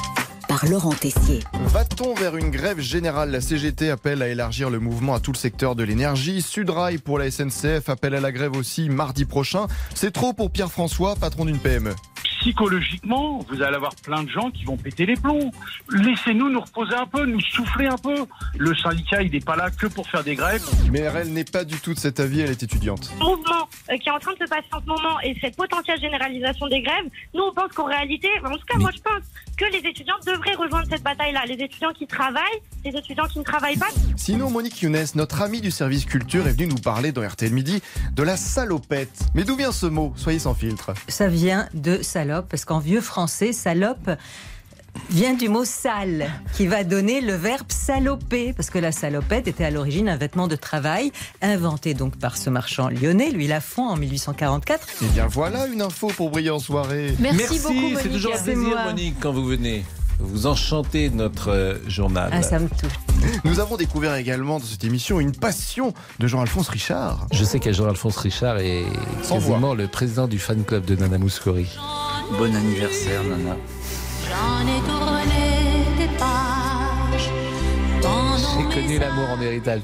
[SPEAKER 2] par Laurent Tessier.
[SPEAKER 10] Va-t-on vers une grève générale? La CGT appelle à élargir le mouvement à tout le secteur de l'énergie. Sudrail pour la SNCF appelle à la grève aussi mardi prochain. C'est trop pour Pierre-François, patron d'une. PME.
[SPEAKER 5] psychologiquement, vous allez avoir plein de gens qui vont péter les plombs. Laissez-nous nous reposer un peu, nous souffler un peu. Le syndicat, il n'est pas là que pour faire des grèves.
[SPEAKER 10] Mais elle n'est pas du tout de cet avis, elle est étudiante.
[SPEAKER 7] mouvement euh, qui est en train de se passer en ce moment et cette potentielle généralisation des grèves, nous on pense qu'en réalité, en tout cas moi je pense que les étudiants devraient rejoindre cette bataille-là. Les étudiants qui travaillent, les étudiants qui ne travaillent pas.
[SPEAKER 10] Sinon, Monique Younes, notre amie du service culture, est venue nous parler dans RTL Midi de la salopette. Mais d'où vient ce mot? Soyez sans filtre.
[SPEAKER 27] Ça vient de salope, parce qu'en vieux français, salope vient du mot sale, qui va donner le verbe saloper, parce que la salopette était à l'origine un vêtement de travail, inventé donc par ce marchand lyonnais, Louis Lafont, en 1844.
[SPEAKER 10] Eh bien voilà une info pour briller en soirée.
[SPEAKER 3] c'est toujours un plaisir, Monique, quand vous venez. Vous enchantez notre euh, journal.
[SPEAKER 27] Ah, ça me touche.
[SPEAKER 10] Nous avons découvert également dans cette émission une passion de Jean-Alphonse Richard.
[SPEAKER 3] Je sais que Jean-Alphonse Richard est
[SPEAKER 10] Sans
[SPEAKER 3] quasiment le président du fan club de Nana Mouskouri.
[SPEAKER 21] Bon anniversaire, Nana.
[SPEAKER 28] J'en ai tourné des pages
[SPEAKER 29] connu l'amour en héritage.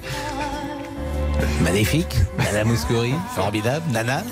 [SPEAKER 29] Magnifique, Madame Mouskouri, <laughs> formidable, Nana.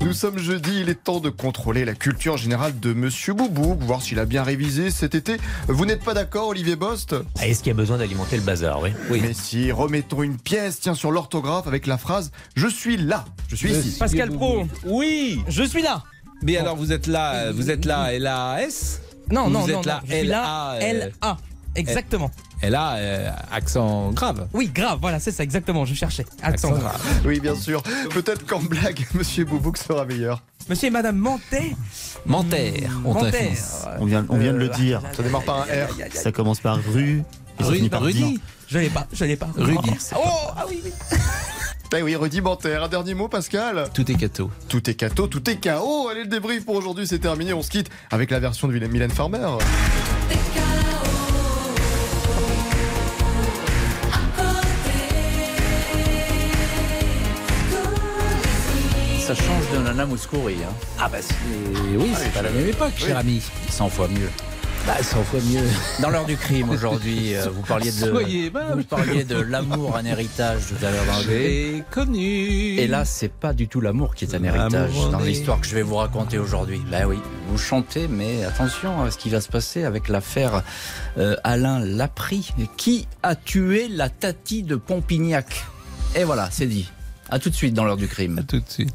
[SPEAKER 10] Nous sommes jeudi, il est temps de contrôler la culture générale de Monsieur Boubou, voir s'il a bien révisé cet été. Vous n'êtes pas d'accord, Olivier Bost?
[SPEAKER 29] Ah, Est-ce qu'il y a besoin d'alimenter le bazar, oui?
[SPEAKER 10] Mais si, remettons une pièce, tiens, sur l'orthographe avec la phrase Je suis là, je suis ici.
[SPEAKER 17] Pascal Pro,
[SPEAKER 3] Oui
[SPEAKER 17] je suis là.
[SPEAKER 3] Mais alors vous êtes là, vous êtes là L-A-S
[SPEAKER 17] Non,
[SPEAKER 3] Vous
[SPEAKER 17] non,
[SPEAKER 3] êtes
[SPEAKER 17] non,
[SPEAKER 3] là,
[SPEAKER 17] non, je suis
[SPEAKER 3] L-A,
[SPEAKER 17] là.
[SPEAKER 3] euh,
[SPEAKER 17] L-A. Exactement.
[SPEAKER 3] L-A, euh, accent grave.
[SPEAKER 17] Oui, grave, voilà, c'est ça, exactement, je cherchais. Accent grave.
[SPEAKER 10] Oui, bien sûr. Peut-être qu'en blague, <laughs> Monsieur Boubouk sera meilleur.
[SPEAKER 17] Monsieur et Madame Mantet.
[SPEAKER 29] Manter, on
[SPEAKER 17] Manter.
[SPEAKER 29] t'infonce.
[SPEAKER 21] On vient, on vient de le
[SPEAKER 17] Euh,
[SPEAKER 21] dire.
[SPEAKER 10] Ça démarre par un R.
[SPEAKER 21] Ça commence par rue. Et ça
[SPEAKER 3] Rudy,
[SPEAKER 21] finit par
[SPEAKER 3] Rudy.
[SPEAKER 17] Je l'ai pas, je l'ai pas.
[SPEAKER 3] Rudy.
[SPEAKER 17] Oh, ah oui, oui. <laughs>
[SPEAKER 10] Eh oui, rudimentaire. Un dernier mot, Pascal
[SPEAKER 3] Tout est cateau.
[SPEAKER 10] Tout est cato, tout est KO. Allez, le débrief pour aujourd'hui, c'est terminé. On se quitte avec la version de Mylène Farmer.
[SPEAKER 21] Ça change de Nana Mouskouri. Hein.
[SPEAKER 29] Ah bah c'est... Oui, c'est pas la même époque, cher ami.
[SPEAKER 21] 100 fois mieux.
[SPEAKER 29] Bah 100 fois mieux.
[SPEAKER 21] Dans l'heure du crime aujourd'hui, euh, <laughs> vous parliez de
[SPEAKER 29] Soyez
[SPEAKER 21] vous parliez de l'amour, un héritage tout à l'heure dans le
[SPEAKER 3] connu.
[SPEAKER 21] Et là, c'est pas du tout l'amour qui est un héritage dans l'histoire que je vais vous raconter aujourd'hui. Ben oui, vous chantez, mais attention à ce qui va se passer avec l'affaire euh, Alain Lapry, qui a tué la Tati de Pompignac? Et voilà, c'est dit. À tout de suite dans l'heure du crime.
[SPEAKER 3] tout de suite.